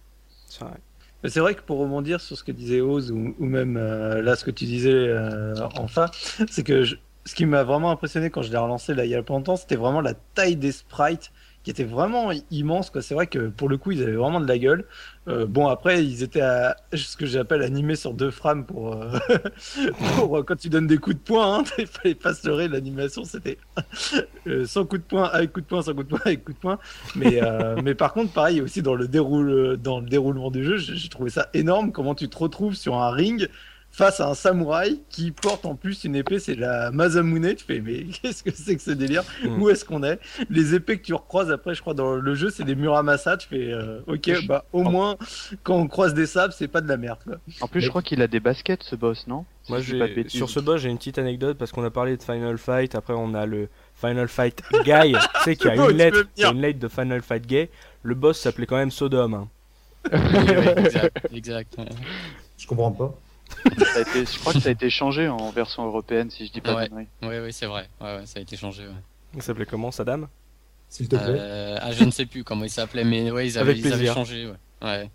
C'est vrai. Mais c'est vrai que pour rebondir sur ce que disait Oz ou, ou même euh, là ce que tu disais euh, enfin, c'est que je- ce qui m'a vraiment impressionné quand je l'ai relancé là il y a pas longtemps, c'était vraiment la taille des sprites qui était vraiment immense. quoi. C'est vrai que pour le coup ils avaient vraiment de la gueule. Euh, bon après ils étaient à ce que j'appelle animés sur deux frames pour, euh, pour euh, quand tu donnes des coups de poing. Hein, il fallait pas se leurrer l'animation c'était sans coup de poing avec coup de poing sans coup de poing avec coup de poing. Mais, mais par contre, pareil, aussi dans le, déroule, dans le déroulement du jeu, j'ai trouvé ça énorme. Comment tu te retrouves sur un ring face à un samouraï qui porte en plus une épée, c'est la Masamune. Tu fais, mais qu'est-ce que c'est que ce délire? Mm. Où est-ce qu'on est? Les épées que tu recroises après, je crois, dans le jeu, c'est des Muramasa. Tu fais, euh, ok, bah au moins, quand on croise des sables, c'est pas de la merde. Quoi. En plus, Mais- je crois qu'il a des baskets, ce boss, non? Moi, Si pas de sur ce boss, j'ai une petite anecdote parce qu'on a parlé de Final Fight. Après, on a le Final Fight Guy. tu sais qu'il y a une lettre, une lettre de Final Fight Gay. Le boss s'appelait quand même Sodom. hein. Exact. Je comprends pas. Ça a été- Je crois que ça a été changé en version européenne, si je dis pas Ouais. de. Oui, oui, c'est vrai. Ouais, ouais, ça a été changé. ouais. Il s'appelait comment, Saddam S'il te plaît. Euh, ah, je ne sais plus comment il s'appelait, mais ouais, ils avaient, ils changé. Ouais. Ouais.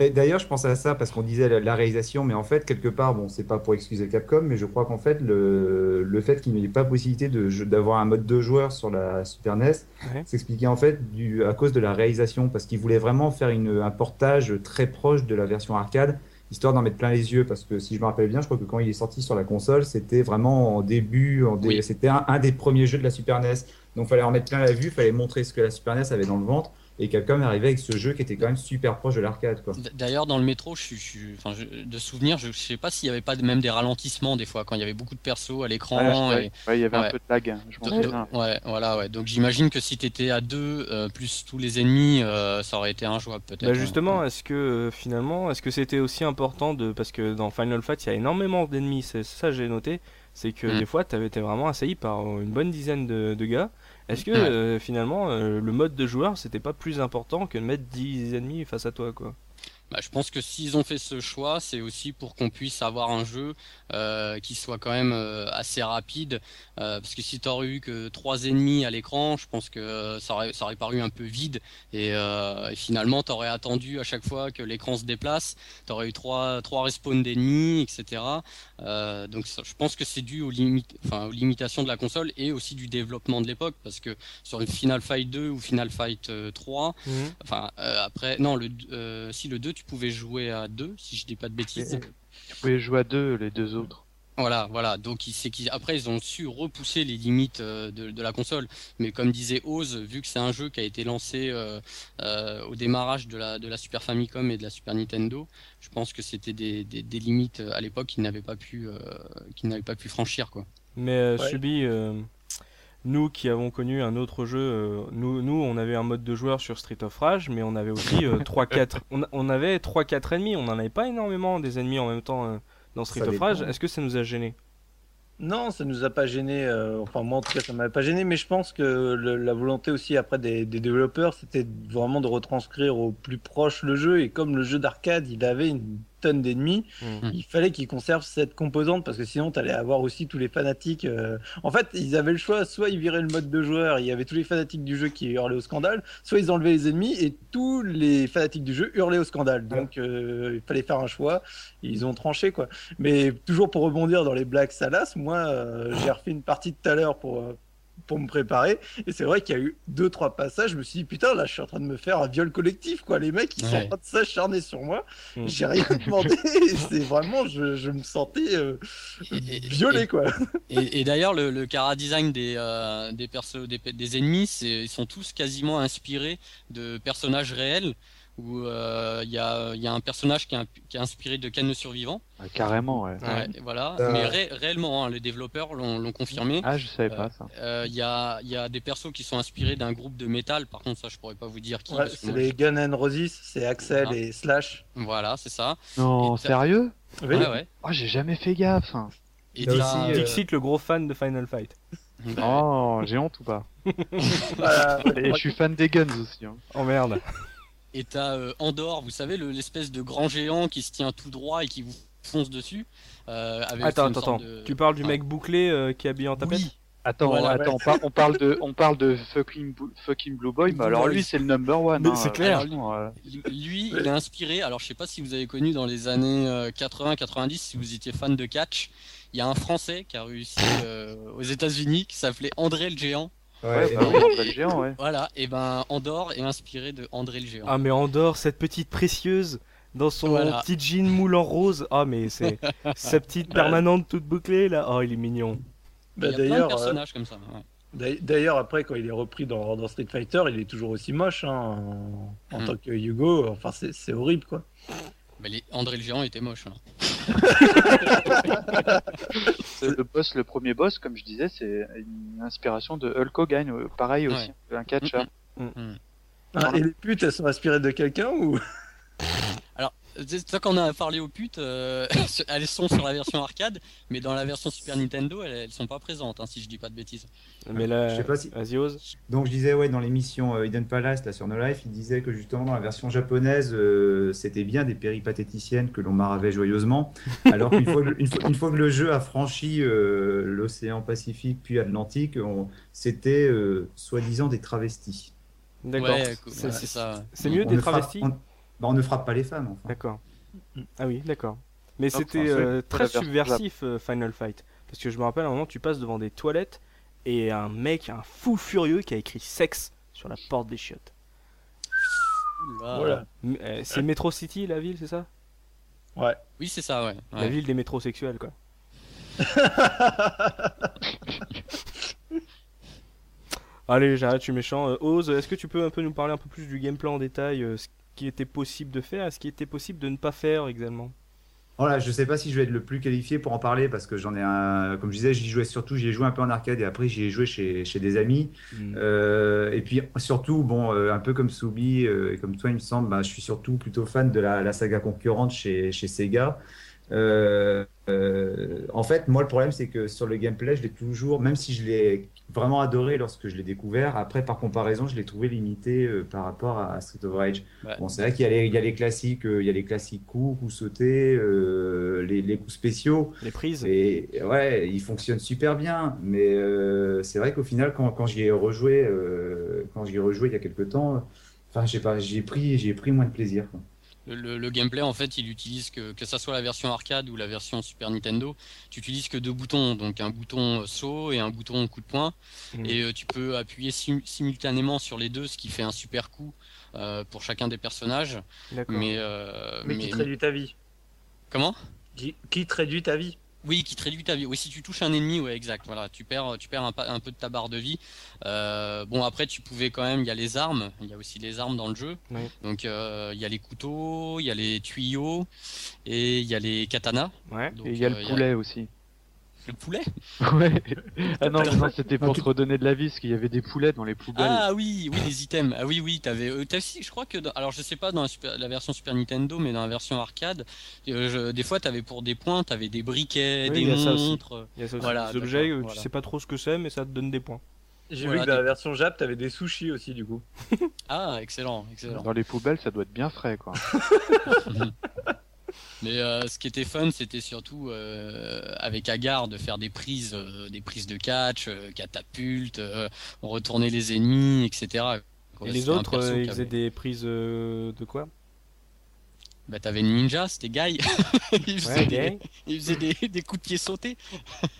Et D'ailleurs, je pense à ça parce qu'on disait la, réalisation, mais en fait, quelque part, bon, c'est pas pour excuser Capcom, mais je crois qu'en fait, le, le fait qu'il n'y ait pas possibilité d'avoir un mode deux joueurs sur la Super NES Ouais. s'expliquait en fait du, à cause de la réalisation, parce qu'ils voulaient vraiment faire une, un portage très proche de la version arcade, histoire d'en mettre plein les yeux, parce que si je me rappelle bien, je crois que quand il est sorti sur la console, c'était vraiment en début, en dé- Oui. c'était un, un des premiers jeux de la Super NES, donc fallait en mettre plein la vue, fallait montrer ce que la Super NES avait dans le ventre. Et Capcom est arrivé avec ce jeu qui était quand même super proche de l'arcade, D'ailleurs, dans le métro, je suis, je suis- enfin, je- de souvenir, je, je sais pas s'il y avait pas même des ralentissements des fois quand il y avait beaucoup de persos à l'écran. Ouais, et- ouais, il y avait ouais. un peu de lag, hein, je ouais, voilà, ouais. Donc j'imagine que si t'étais à deux euh, plus tous les ennemis, euh, ça aurait été injouable peut-être. Bah hein. justement, est-ce que euh, finalement, est-ce que c'était aussi important de parce que dans Final Fight, il y a énormément d'ennemis, c'est ça j'ai noté, c'est que Mm. des fois, t'avais été vraiment assailli par une bonne dizaine de, de gars. Est-ce que Ouais. euh, finalement, euh, le mode de joueur, c'était pas plus important que de mettre 10 ennemis face à toi, quoi? Bah, je pense que s'ils ont fait ce choix, c'est aussi pour qu'on puisse avoir un jeu euh, qui soit quand même euh, assez rapide. euh, parce que si t'aurais eu que trois ennemis à l'écran, je pense que ça aurait, ça aurait paru un peu vide. Et, et finalement, t'aurais attendu à chaque fois que l'écran se déplace. T'aurais eu trois, trois respawns d'ennemis, etc. Donc ça- je pense que c'est dû aux, enfin, aux limitations de la console et aussi du développement de l'époque. Parce que sur une Final Fight 2 ou Final Fight euh, 3, Enfin, euh, après, non, le, si le 2, tu pouvais jouer à 2, si je dis pas de bêtises. Tu pouvais jouer à deux, les deux autres. Voilà, voilà. Donc, il- c'est qu'ils- après, ils ont su repousser les limites euh, de, de la console. Mais comme disait Oz, vu que c'est un jeu qui a été lancé euh, euh, au démarrage de la, de la Super Famicom et de la Super Nintendo, je pense que c'était des, des, des limites à l'époque qu'ils n'avaient pas pu, euh, qu'ils n'avaient pas pu franchir, quoi. Mais euh, Ouais. Subi, euh, nous qui avons connu un autre jeu, euh, nous, nous on avait un mode de joueur sur Street of Rage, mais on avait aussi euh, 3-4 on, on avait 3-4 ennemis, on n'en avait pas énormément des ennemis en même temps euh, dans Street Ça of. Rage. Est-ce que ça nous a gêné Non, ça nous a pas gêné. euh, enfin, moi, en tout cas, ça m'avait pas gêné. Mais je pense que le- la volonté aussi après des, des développeurs, c'était vraiment de retranscrire au plus proche le jeu. Et comme le jeu d'arcade, il avait une tonne d'ennemis, Mm. il fallait qu'ils conservent cette composante parce que sinon, tu allais avoir aussi tous les fanatiques. euh, En fait, ils avaient le choix soit ils viraient le mode de joueur, il y avait tous les fanatiques du jeu qui hurlaient au scandale, soit ils enlevaient les ennemis et tous les fanatiques du jeu hurlaient au scandale. Donc, euh, il fallait faire un choix. Ils ont tranché quoi. Mais toujours pour rebondir dans les blagues salaces, moi euh, j'ai refait une partie tout à l'heure pour, pour me préparer. Et c'est vrai qu'il y a eu deux, trois passages. Je me suis dit, putain, là je suis en train de me faire un viol collectif. quoi. Les mecs ils sont en train de s'acharner sur moi. Mm. J'ai rien demandé. et c'est vraiment, je, je me sentais euh, Et- et- violé quoi. Et, et d'ailleurs, le, le cara design des, euh, des, perso, des, des ennemis, c'est- ils sont tous quasiment inspirés de personnages réels. Où euh, il y, a, il y a un personnage qui est, un- qui est inspiré de Ken le survivant. Ouais, carrément, ouais. Ouais, voilà. Euh. Mais ré- réellement, hein, les développeurs l'ont confirmé. Ah, je savais pas ça. Euh, Il y, a, il y a des persos qui sont inspirés d'un groupe de métal. Par contre, ça, je pourrais pas vous dire qui. Ouais, c'est les Gun and Roses, c'est Axel Ah. et Slash. je- Voilà, c'est ça. Non, sérieux? Oui. Ouais, ouais. Oh, j'ai jamais fait gaffe. hein. Et aussi, euh, Dixit, le gros fan de Final Fight. Oh, j'ai honte ou pas? Voilà. Et je suis fan des guns aussi. hein. Oh merde. Et t'as euh, Andorre, vous savez, le- l'espèce de grand géant qui se tient tout droit et qui vous fonce dessus. euh, avec Attends, attends, attends. de- Tu parles du Ah. mec bouclé euh, qui est habillé en tapette Oui, Attends, Voilà, attends, on, par- on parle de, on parle de fucking, Blue- fucking Blue Boy, mais alors lui c'est le number one. Hein, c'est clair. euh, lui, il est inspiré. Alors, je sais pas si vous avez connu dans les années 80-90, si vous étiez fan de catch. Il y a un Français qui a réussi euh, aux États-Unis qui s'appelait André le Géant. Ouais, bah oui, c'est le géant, ouais. Voilà, et ben Andorre est inspiré de André le Géant. Ah mais Andorre, cette petite précieuse dans son Voilà. petit jean moule en rose. Ah mais c'est sa petite permanente toute bouclée là. Oh il est mignon. Bah, il y a plein de D'ailleurs, euh, personnages comme ça. ouais. D'ailleurs- après, quand il est repris dans, dans Street Fighter, il est toujours aussi moche hein, en, en Hmm. tant que Hugo. Enfin, c'est horrible, quoi. Mais les- André le Géant était moche. hein. Le, boss, le premier boss, comme je disais, c'est une inspiration de Hulk Hogan, pareil aussi, un catcheur. Ah, et les putes, elles sont inspirées de quelqu'un ou? C'est ça qu'on a parlé aux putes, euh, elles sont sur la version arcade, mais dans la version Super Nintendo, elles, elles sont pas présentes, hein, si je dis pas de bêtises. Mais là, Je sais pas si- vas-y ose. Donc je disais, ouais, dans l'émission euh, Hidden Palace, là, sur No Life, il disait que justement dans la version japonaise, euh, c'était bien des péripatéticiennes que l'on maravait joyeusement, alors qu'une fois, que- une fois, une fois que le jeu a franchi euh, l'océan Pacifique puis Atlantique, on- c'était euh, soi-disant des travestis. D'accord. Ouais, C'est- ouais, c'est ça. C'est mieux On des frappe- travestis on- Bah, on ne frappe pas les femmes. Enfin. D'accord. Ah oui, d'accord. Mais Donc, c'était euh, très subversif euh, Final Fight. Parce que je me rappelle à un moment, tu passes devant des toilettes et un mec, un fou furieux qui a écrit sexe sur la porte des chiottes. Voilà. Euh, c'est Metro City la ville, c'est ça? Ouais. Oui, c'est ça, ouais. La ville des métrosexuels quoi. Allez, j'arrête, je suis méchant. Oz, est-ce que tu peux un peu nous parler un peu plus du gameplay en détail, ce qui était possible de faire, et ce qui était possible de ne pas faire également Voilà, je sais pas si je vais être le plus qualifié pour en parler parce que j'en ai un. Comme je disais, j'y jouais surtout, j'y ai joué un peu en arcade et après j'y ai joué chez, chez des amis. Hmm. Euh, et puis surtout, bon, euh, un peu comme Soubi euh, et comme toi, il me semble, bah, je suis surtout plutôt fan de la, la saga concurrente chez, chez Sega. En fait, moi, le problème, c'est que sur le gameplay, je l'ai toujours, même si je l'ai vraiment adoré lorsque je l'ai découvert, après, par comparaison, je l'ai trouvé limité euh, par rapport à Street of Rage. Ouais. Bon, c'est vrai qu'il y, a les- il y a les classiques, euh, il y a les classiques coups, coups sautés, euh, les, les coups spéciaux. Les prises Et ouais, il fonctionne super bien, mais c'est vrai qu'au final, quand, quand j'y ai rejoué, quand j'y ai rejoué il y a quelques temps, enfin, j'ai pas, j'ai pris, j'ai pris moins de plaisir. quoi. Le, gameplay, en fait, il utilise que, que ça soit la version arcade ou la version Super Nintendo, tu utilises que deux boutons, donc un bouton saut et un bouton coup de poing, Mhm. et euh, tu peux appuyer sim- simultanément sur les deux, ce qui fait un super coup euh, pour chacun des personnages. D'accord. Mais, euh, Mais qui te réduit ta vie? comment? Qui qui te réduit ta vie? Oui, qui te réduit ta vie. Oui, si tu touches un ennemi, ouais, exact. Voilà, tu perds, tu perds un, peu de ta barre de vie. Euh, bon, après, tu pouvais quand même. Il y a les armes. Il y a aussi les armes dans le jeu. Oui. Donc, euh, il y a les couteaux, il y a les tuyaux et il y a les katanas. Ouais. Donc, Et il y a euh, le poulet aussi. Le poulet Ouais. Ah non, non, c'était pour te redonner de la vie, parce qu'il y avait des poulets dans les poubelles. Ah oui, oui, les items. Ah oui, oui, t'avais. Euh, t'as aussi, je crois que. dans- alors, je sais pas dans la, super- la version Super Nintendo, mais dans la version arcade, euh, je- des fois, t'avais pour des points, t'avais des briquets, Oui, des il montres. Il y a ça aussi, Voilà, des objets, euh, voilà. tu sais pas trop ce que c'est, mais ça te donne des points. J'ai Voilà, vu que dans la version Jap, t'avais des sushis aussi, du coup. Ah, excellent, excellent. Dans les poubelles, ça doit être bien frais, quoi. Mais euh, ce qui était fun, c'était surtout euh, avec Agar de faire des prises, euh, des prises de catch, euh, catapultes, euh, on retournait les ennemis, etc. Quoi, Et les autres, euh, ils faisaient avait- des prises euh, de quoi? Bah t'avais une ninja, c'était Guy. il faisait, Ouais, des, gay. il faisait des, des coups de pied sautés.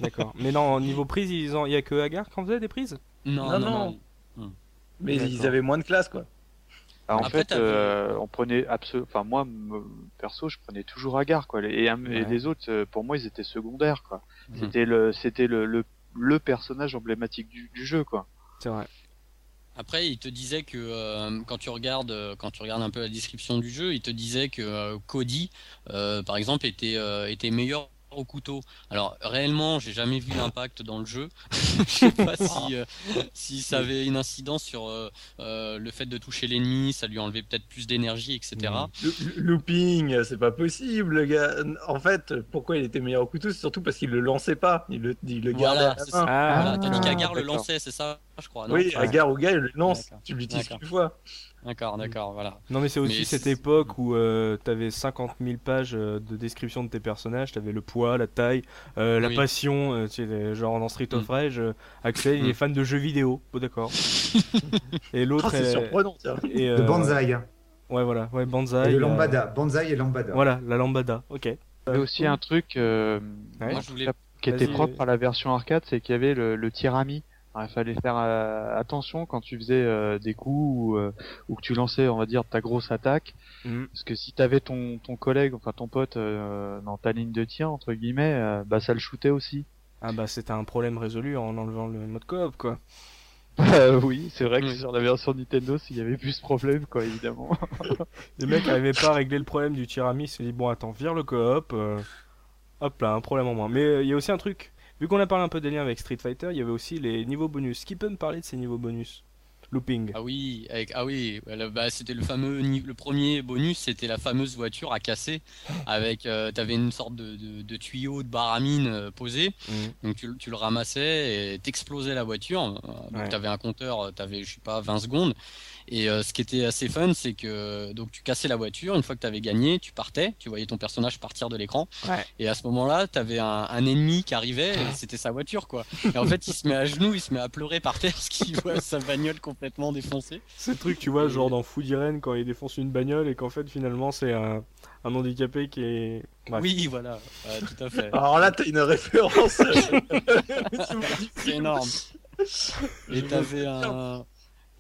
D'accord. Mais non, au niveau prise, ils ont... il y a que Agar qui en faisait des prises? Non, Non, non, non. non. Mais ils avaient moins de classe, quoi. Ah, en Après, fait, euh, on prenait absolument. Enfin, moi, me- perso, je prenais toujours Agar, quoi. Et, les autres, euh, pour moi, ils étaient secondaires, quoi. Mhm. C'était le, c'était le, le, le personnage emblématique du, du jeu, quoi. C'est vrai. Après, il te disait que euh, quand tu regardes, euh, quand tu regardes un peu la description du jeu, il te disait que euh, Cody, euh, par exemple, était euh, était meilleur au couteau. Alors réellement, j'ai jamais vu l'impact dans le jeu. Je sais pas si euh, si ça avait une incidence sur euh, euh, le fait de toucher l'ennemi, ça lui enlevait peut-être plus d'énergie, etc. Le- le- Looping, c'est pas possible, le gars. En fait, pourquoi il était meilleur au couteau C'est surtout parce qu'il le lançait pas. Il le, il le gardait Voilà, à la c'est main. ça. Ah, Voilà, T'as dit qu'Agar le lançait, c'est ça, je crois. Non Oui. Agar au gars, il le lance. Tu l'utilises qu'une fois. D'accord, d'accord, voilà. Non mais c'est aussi Mais cette c'est- époque où euh, t'avais 50 000 pages euh, de description de tes personnages, t'avais le poids, la taille, euh, la passion, euh, tu sais, genre dans Street of Mm. Rage, Axel il Mm. est fan de jeux vidéo, oh, d'accord. et Ah, l'autre c'est est- surprenant, tiens. et, De Banzai. hein. Ouais voilà, ouais Et Banzai. le euh, Lambada. Banzai et Lambada. Voilà, la lambada, ok. Il y avait aussi un truc euh, Ouais. Moi, je voulais qui était propre à la version arcade, c'est qu'il y avait le, le tir ami. Alors, il fallait faire euh, attention quand tu faisais euh, des coups ou, euh, ou que tu lançais, on va dire, ta grosse attaque. Mhm. Parce que si t'avais ton, ton collègue, enfin ton pote euh, dans ta ligne de tir, entre guillemets, euh, bah ça le shootait aussi. Ah bah c'était un problème résolu en enlevant le mode coop quoi. Euh, oui, c'est vrai que sur la version Nintendo, s'il y avait plus ce problème, quoi, évidemment. Les mecs n'arrivaient pas à régler le problème du tirami, ils se dit bon attends, vire le coop, euh, hop là, un problème en moins. Mais euh, il y a aussi un truc, vu qu'on a parlé un peu des liens avec Street Fighter, il y avait aussi les niveaux bonus. Qui peut me parler de ces niveaux bonus? Looping. Ah oui, avec, ah oui, bah, bah, c'était le fameux, le premier bonus, c'était la fameuse voiture à casser, avec, euh, t'avais une sorte de, de, de tuyau de baramine euh, posé, Mhm. donc tu, le- tu le ramassais et t'explosais la voiture, euh, donc Ouais. t'avais un compteur, euh, t'avais, je sais pas, 20 secondes, et euh, ce qui était assez fun, c'est que, donc tu cassais la voiture, une fois que t'avais gagné, tu partais, tu voyais ton personnage partir de l'écran, Ouais. et à ce moment-là, t'avais un, un ennemi qui arrivait, et c'était sa voiture, quoi. Et en fait, il se met à genoux, il se met à pleurer par terre, parce qu'il voit sa bagnole complètement complètement défoncé. C'est le truc, tu vois, genre dans Food Irene quand il défonce une bagnole et qu'en fait finalement c'est un, un handicapé qui est. Bref. Oui, voilà, tout à fait. Alors là, t'as une référence. C'est énorme. Et t'avais un,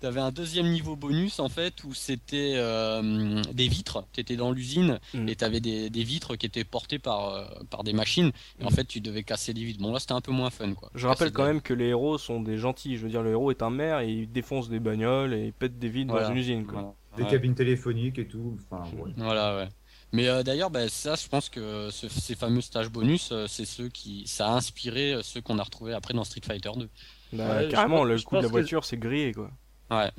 t'avais un deuxième niveau bonus en fait où c'était euh, des vitres. T'étais dans l'usine Mm. et t'avais des, des vitres qui étaient portées par euh, par des machines. Et en Mm. fait, tu devais casser les vitres. Bon là, c'était un peu moins fun quoi. Je rappelle quand des- même que les héros sont des gentils. Je veux dire, le héros est un maire et il défonce des bagnoles et il pète des vides Voilà. dans une usine. Quoi. Voilà. Des Ouais. cabines téléphoniques et tout. Enfin, ouais. Voilà, ouais. Mais euh, d'ailleurs, bah, ça, je pense que ce- ces fameux stages bonus, euh, c'est ceux qui, ça a inspiré ceux qu'on a retrouvés après dans Street Fighter 2. Bah, Ouais, carrément, le je coup de la pense que- voiture c'est grillé quoi. Ouais.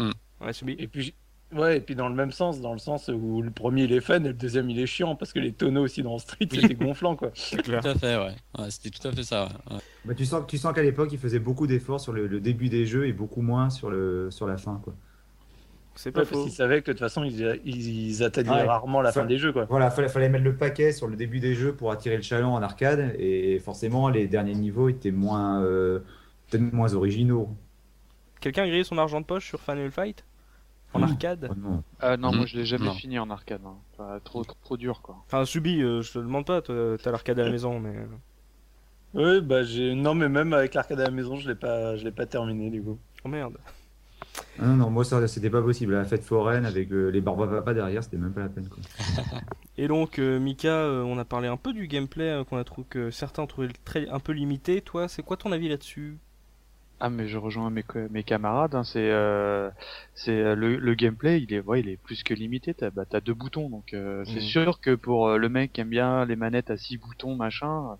Ouais, Subi Et puis, ouais, et puis dans le même sens, dans le sens où le premier il est fun et le deuxième il est chiant parce que les tonneaux aussi dans Street c'était gonflant quoi. Clair. Tout à fait, ouais. Ouais, C'était tout à fait ça. ouais. Ouais. Bah, tu sens, tu sens qu'à l'époque, ils faisaient beaucoup d'efforts sur le, le début des jeux et beaucoup moins sur, le, sur la fin. Quoi. C'est pas Ouais, parce faux. qu'ils savaient que de toute façon ils, ils atteignaient Ouais. rarement la fin des jeux quoi. Voilà, fallait, fallait mettre le paquet sur le début des jeux pour attirer le chaland en arcade. Et forcément, les derniers niveaux étaient moins, euh, peut-être moins originaux. Quelqu'un a grillé son argent de poche sur Final Fight En arcade Oh non. Ah non, moi je l'ai jamais Non. fini en arcade. hein. Enfin, trop, trop, trop dur quoi. Enfin, Subi, euh, je te demande pas, toi, t'as l'arcade à la maison, mais. Oui, bah j'ai non mais même avec l'arcade à la maison, je l'ai pas je l'ai pas terminé du coup. Oh merde. Ah non, non, moi ça c'était pas possible. La fête foraine avec euh, les barbapapas derrière, c'était même pas la peine. Quoi. Et donc, euh, Mika, euh, on a parlé un peu du gameplay euh, qu'on a trouvé que certains ont trouvé très, un peu limité. Toi, c'est quoi ton avis là-dessus? Ah mais je rejoins mes, mes camarades. hein, c'est euh, c'est euh, le, le gameplay, il est ouais, il est plus que limité. T'as bah, t'as deux boutons, donc euh, c'est Mhm. sûr que pour euh, le mec qui aime bien les manettes à six boutons machin,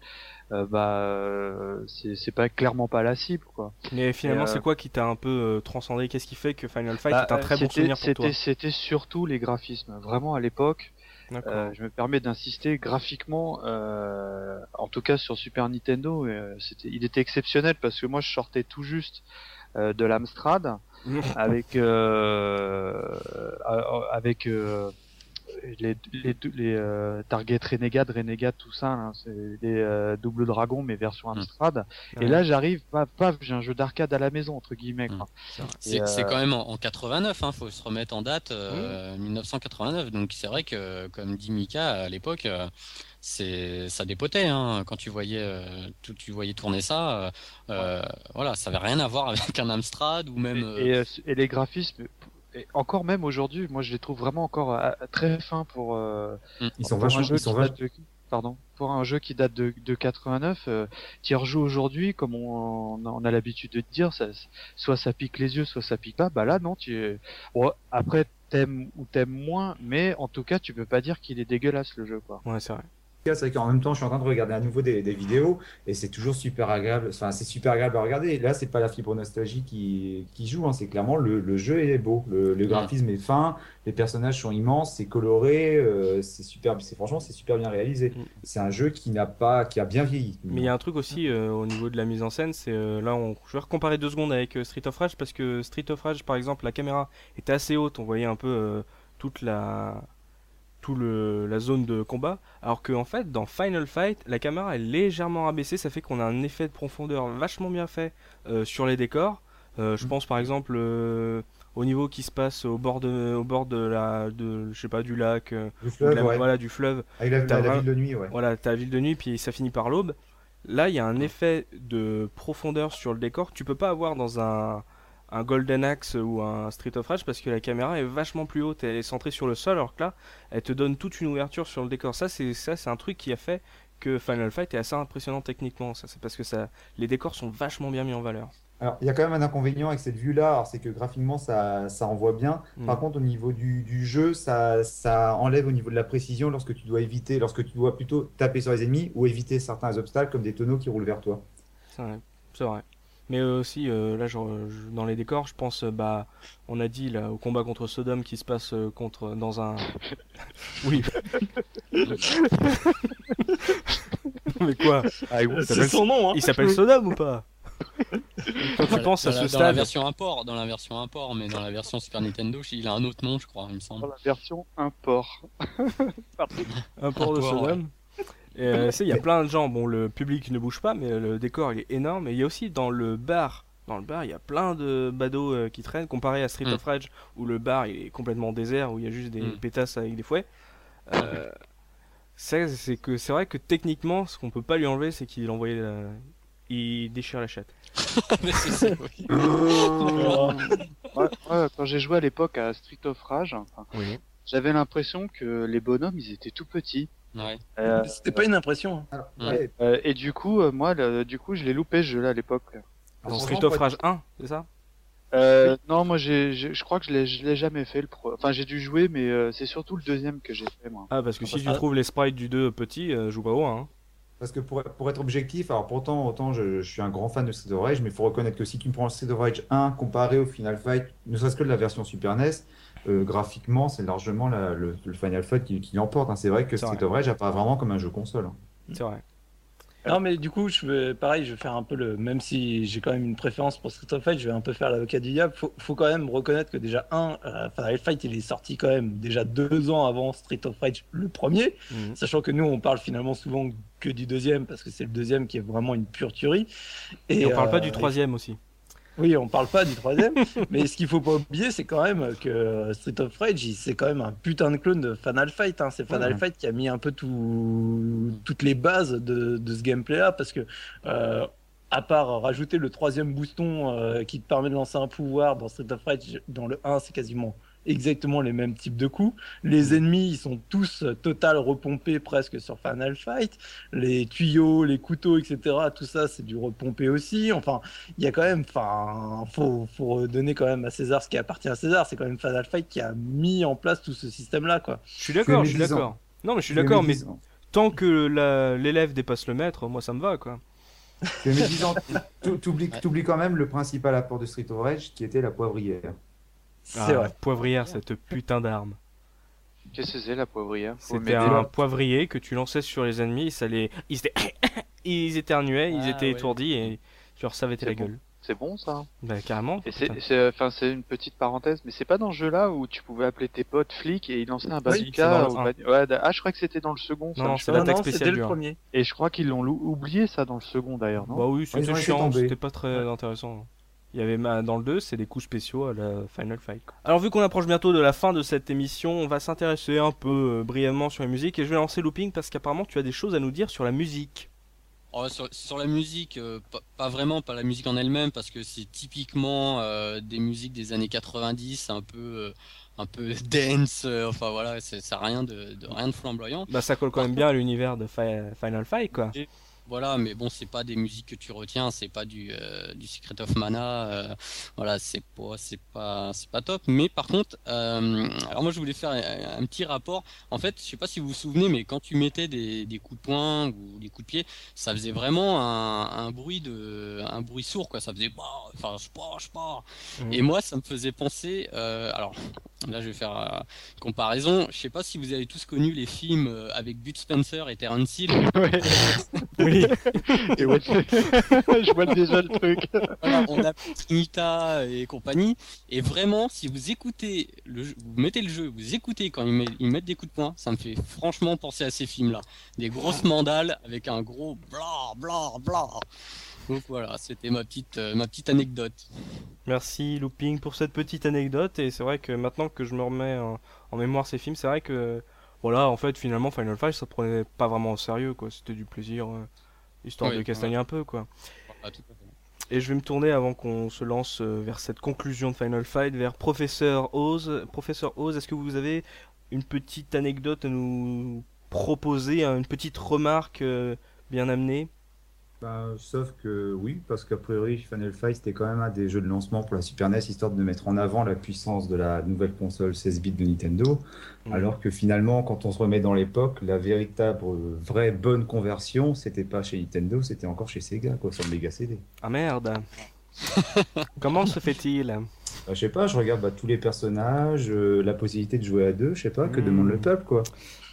euh, bah euh, c'est c'est pas clairement pas la cible quoi. Mais finalement, c'est quoi qui t'a un peu euh, transcendé? Qu'est-ce qui fait que Final Fight Bah, est un très bon souvenir pour toi? C'était c'était surtout les graphismes. Vraiment à l'époque. Euh, je me permets d'insister graphiquement, euh, en tout cas sur Super Nintendo, euh, c'était, il était exceptionnel parce que moi je sortais tout juste euh, de l'Amstrad avec euh, euh, avec euh, les les, les euh, Target Renegade, Renegade, tout ça, là, c'est les euh, Double Dragon mais version Amstrad. Ouais. Et là j'arrive, paf, paf, j'ai un jeu d'arcade à la maison entre guillemets. Quoi. C'est euh, quand même en, en 89, hein, faut se remettre en date, euh, 1989. Donc c'est vrai que, comme dit Mika, à l'époque, euh, c'est ça dépotait. Hein, quand tu voyais, euh, tout, tu voyais tourner ça, euh, euh, voilà, ça avait rien à voir avec un Amstrad ou même. euh, Et, et, euh, et les graphismes, et encore même aujourd'hui, moi je les trouve vraiment encore euh, très fins pour. euh, Ils sont pour un vachement. jeu Ils sont qui vach- date de- Pardon. Pour un jeu qui date de, de 89, euh, tu y rejoues aujourd'hui, comme on, on a l'habitude de dire, ça, soit ça pique les yeux, soit ça pique pas. Bah là, non, tu. Bon, après, t'aimes ou t'aimes moins, mais en tout cas, tu peux pas dire qu'il est dégueulasse le jeu, quoi. Ouais, c'est vrai. C'est qu'en même temps, je suis en train de regarder à nouveau des, des vidéos et c'est toujours super agréable. Enfin, c'est super agréable à regarder. Et là, c'est pas la fibre nostalgie qui, qui joue. hein. C'est clairement le, le jeu est beau. Le, le graphisme est fin. Les personnages sont immenses. C'est coloré. euh, c'est super. C'est franchement, c'est super bien réalisé. Mm. C'est un jeu qui n'a pas, qui a bien vieilli. Mais il y a un truc aussi euh, au niveau de la mise en scène, c'est euh, là, on... je vais recomparer deux secondes avec Street of Rage parce que Street of Rage, par exemple, la caméra était assez haute, on voyait un peu toute la tout le la zone de combat, alors que en fait dans Final Fight, la caméra est légèrement rabaissée, ça fait qu'on a un effet de profondeur vachement bien fait euh, sur les décors. Euh, je Mm. pense par exemple euh, au niveau qui se passe au bord de au bord de la de je sais pas du lac Du fleuve, la- ouais. voilà du fleuve Avec la, T'as la- la vraiment- ville de nuit, ouais. voilà, ta ville de nuit, puis ça finit par l'aube. Là, il y a un effet de profondeur sur le décor que tu peux pas avoir dans un, un Golden Axe ou un Street of Rage parce que la caméra est vachement plus haute, elle est centrée sur le sol, alors que là, elle te donne toute une ouverture sur le décor. Ça, c'est ça, c'est un truc qui a fait que Final Fight est assez impressionnant techniquement. Ça, c'est parce que ça, les décors sont vachement bien mis en valeur. Alors, il y a quand même un inconvénient avec cette vue-là, c'est que graphiquement, ça, ça envoie bien. Mm. Par contre, au niveau du, du jeu, ça, ça enlève au niveau de la précision lorsque tu dois éviter, lorsque tu dois plutôt taper sur les ennemis ou éviter certains obstacles comme des tonneaux qui roulent vers toi. C'est vrai. C'est vrai. Mais euh, aussi, euh, là, je- dans les décors, je pense, euh, bah, on a dit là, au combat contre Sodome qui se passe euh, contre dans un. oui. Mais quoi? Ah, Il C'est s'appelle- son nom hein. Il s'appelle Sodome ou pas? Quand tu dans- penses à dans ce la- dans la stade, version import, dans la version import, mais dans la version Super Nintendo, il a un autre nom, je crois, il me semble. Dans la version import. un port de Sodome? Et euh, tu sais, il y a plein de gens. Bon, le public ne bouge pas, mais le décor il est énorme. Et il y a aussi dans le bar dans le bar, il y a plein de badauds euh, qui traînent, comparé à Street Mm. of Rage, où le bar il est complètement désert, où il y a juste des Mm. pétasses avec des fouets. Euh, c'est que c'est vrai que techniquement, ce qu'on peut pas lui enlever, c'est qu'il envoyait la... il déchire la chatte. Mais c'est ça, oui. Ouais, ouais, quand j'ai joué à l'époque à Street of Rage, enfin, Oui. j'avais l'impression que les bonhommes ils étaient tout petits. Ouais. Euh, C'était pas une impression. hein. Alors, Ouais. ouais, euh, et du coup, euh, moi, le- du coup, je l'ai loupé ce jeu-là à l'époque. Dans Street of Rage 1, c'est ça? Euh, non, moi, j'ai, je crois que je l'ai, je l'ai jamais fait. Le pro... Enfin, j'ai dû jouer, mais euh, c'est surtout le deuxième que j'ai fait moi. Ah, parce que si parce tu trouves les sprites du 2 petits, euh, joue pas au 1. Hein. Parce que pour, pour être objectif, alors pourtant, autant je, je suis un grand fan de Street of Rage, mais il faut reconnaître que si tu me prends Street of Rage 1 comparé au Final Fight, ne serait-ce que de la version Super NES, euh, graphiquement, c'est largement la- le, le Final Fight qui, qui l'emporte. hein. C'est vrai que C'est Street vrai. of Rage apparaît vraiment comme un jeu console. hein. C'est vrai. Non, mais du coup, je vais, pareil, je vais faire un peu le. Même si j'ai quand même une préférence pour Street of Fight, je vais un peu faire l'avocat du diable. Faut, faut quand même reconnaître que déjà, un, euh, Final Fight, il est sorti quand même déjà deux ans avant Street of Rage, le premier. Mhm. Sachant que nous, on parle finalement souvent que du deuxième, parce que c'est le deuxième qui est vraiment une pure tuerie. Et, on parle pas euh, du troisième aussi. Oui, on parle pas du troisième, mais ce qu'il faut pas oublier, c'est quand même que Street of Rage, c'est quand même un putain de clone de Final Fight. Hein. C'est Final Ouais. Fight qui a mis un peu tout, toutes les bases de, de ce gameplay-là, parce que euh, à part rajouter le troisième booston euh, qui te permet de lancer un pouvoir dans Street of Rage, dans le 1, c'est quasiment exactement les mêmes types de coups. Les ennemis, ils sont tous euh, total repompés presque sur Final Fight. Les tuyaux, les couteaux, etc., tout ça, c'est du repompé aussi. Enfin, il y a quand même, enfin, faut, faut donner quand même à César ce qui appartient à César. C'est quand même Final Fight qui a mis en place tout ce système-là, quoi. Je suis d'accord, je suis 10 ans. d'accord. Non, mais je suis d'accord, mais 10 ans. tant que l'élève dépasse le maître, moi ça me va quoi. Tu mets 10 ans. Tu- T'oublies t'oublies quand même le principal apport de Street of Rage qui était la poivrière. C'est Ah, vrai. Poivrière, cette putain d'arme. Qu'est-ce que c'est la poivrière C'était un poivrier que tu lançais sur les ennemis, ça les... ils, étaient... ils éternuaient, ils Ah, étaient ouais. étourdis et tu leur savais la bon. gueule. C'est bon ça. Bah carrément. C'est, enfin, c'est une petite parenthèse, mais c'est pas dans ce jeu-là où tu pouvais appeler tes potes flics et ils lançaient un bazooka. bani- ouais, ah, je crois que c'était dans le second. Non, c'est l'attaque non, spéciale le premier. Et je crois qu'ils l'ont oublié ça dans le second d'ailleurs, non Bah oui, c'était chiant, c'était pas très intéressant. Il y avait dans le 2, c'est des coups spéciaux à la Final Fight. quoi. Alors vu qu'on approche bientôt de la fin de cette émission, on va s'intéresser un peu euh, brièvement sur la musique et je vais lancer Looping parce qu'apparemment tu as des choses à nous dire sur la musique. Oh, sur, sur la musique, euh, pas, pas vraiment, pas la musique en elle-même, parce que c'est typiquement euh, des musiques des années 90, un peu, euh, un peu dance. euh, enfin voilà, c'est c'est rien de, de rien de flamboyant. Bah ça colle quand même bien à l'univers de Fi- Final Fight quoi. Voilà, mais bon, c'est pas des musiques que tu retiens, c'est pas du, euh, du Secret of Mana, euh, voilà, c'est pas, c'est pas, c'est pas top. Mais par contre, euh, alors moi je voulais faire un, un petit rapport. En fait, je sais pas si vous vous souvenez, mais quand tu mettais des, des coups de poing ou des coups de pied, ça faisait vraiment un, un bruit de, un bruit sourd, quoi. Ça faisait, bah, enfin, je pars, je pars. Mhm. Et moi, ça me faisait penser, alors là, je vais faire comparaison. Je sais pas si vous avez tous connu les films avec Bud Spencer et Terence Hill. Oui. Et ouais, je vois déjà le truc. Voilà, on a Trinita et compagnie. Et vraiment, si vous écoutez, le jeu, vous mettez le jeu, vous écoutez quand ils, met- ils mettent des coups de poing, ça me fait franchement penser à ces films-là. Des grosses mandales avec un gros bla bla bla. Donc voilà, c'était ma petite, euh, ma petite anecdote. Merci Looping pour cette petite anecdote et c'est vrai que maintenant que je me remets en, en mémoire ces films, c'est vrai que voilà en fait finalement Final Fight ça prenait pas vraiment au sérieux quoi, c'était du plaisir euh, histoire Oui, de castagner un peu quoi. Voilà, tout à fait. Et je vais me tourner avant qu'on se lance euh, vers cette conclusion de Final Fight vers Professeur Oz. Professeur Oz, est-ce que vous avez une petite anecdote à nous proposer, hein, une petite remarque euh, bien amenée? Bah, sauf que oui, parce qu'a priori, Final Fight c'était quand même un des jeux de lancement pour la Super NES, histoire de mettre en avant la puissance de la nouvelle console 16 bits de Nintendo. Mhm. Alors que finalement, quand on se remet dans l'époque, la véritable euh, vraie bonne conversion, c'était pas chez Nintendo, c'était encore chez Sega, quoi, sur le Mega CD. Ah merde Comment se fait-il? Bah, je sais pas, je regarde bah, tous les personnages, euh, la possibilité de jouer à deux, je sais pas, que Mhm. demande le peuple, quoi.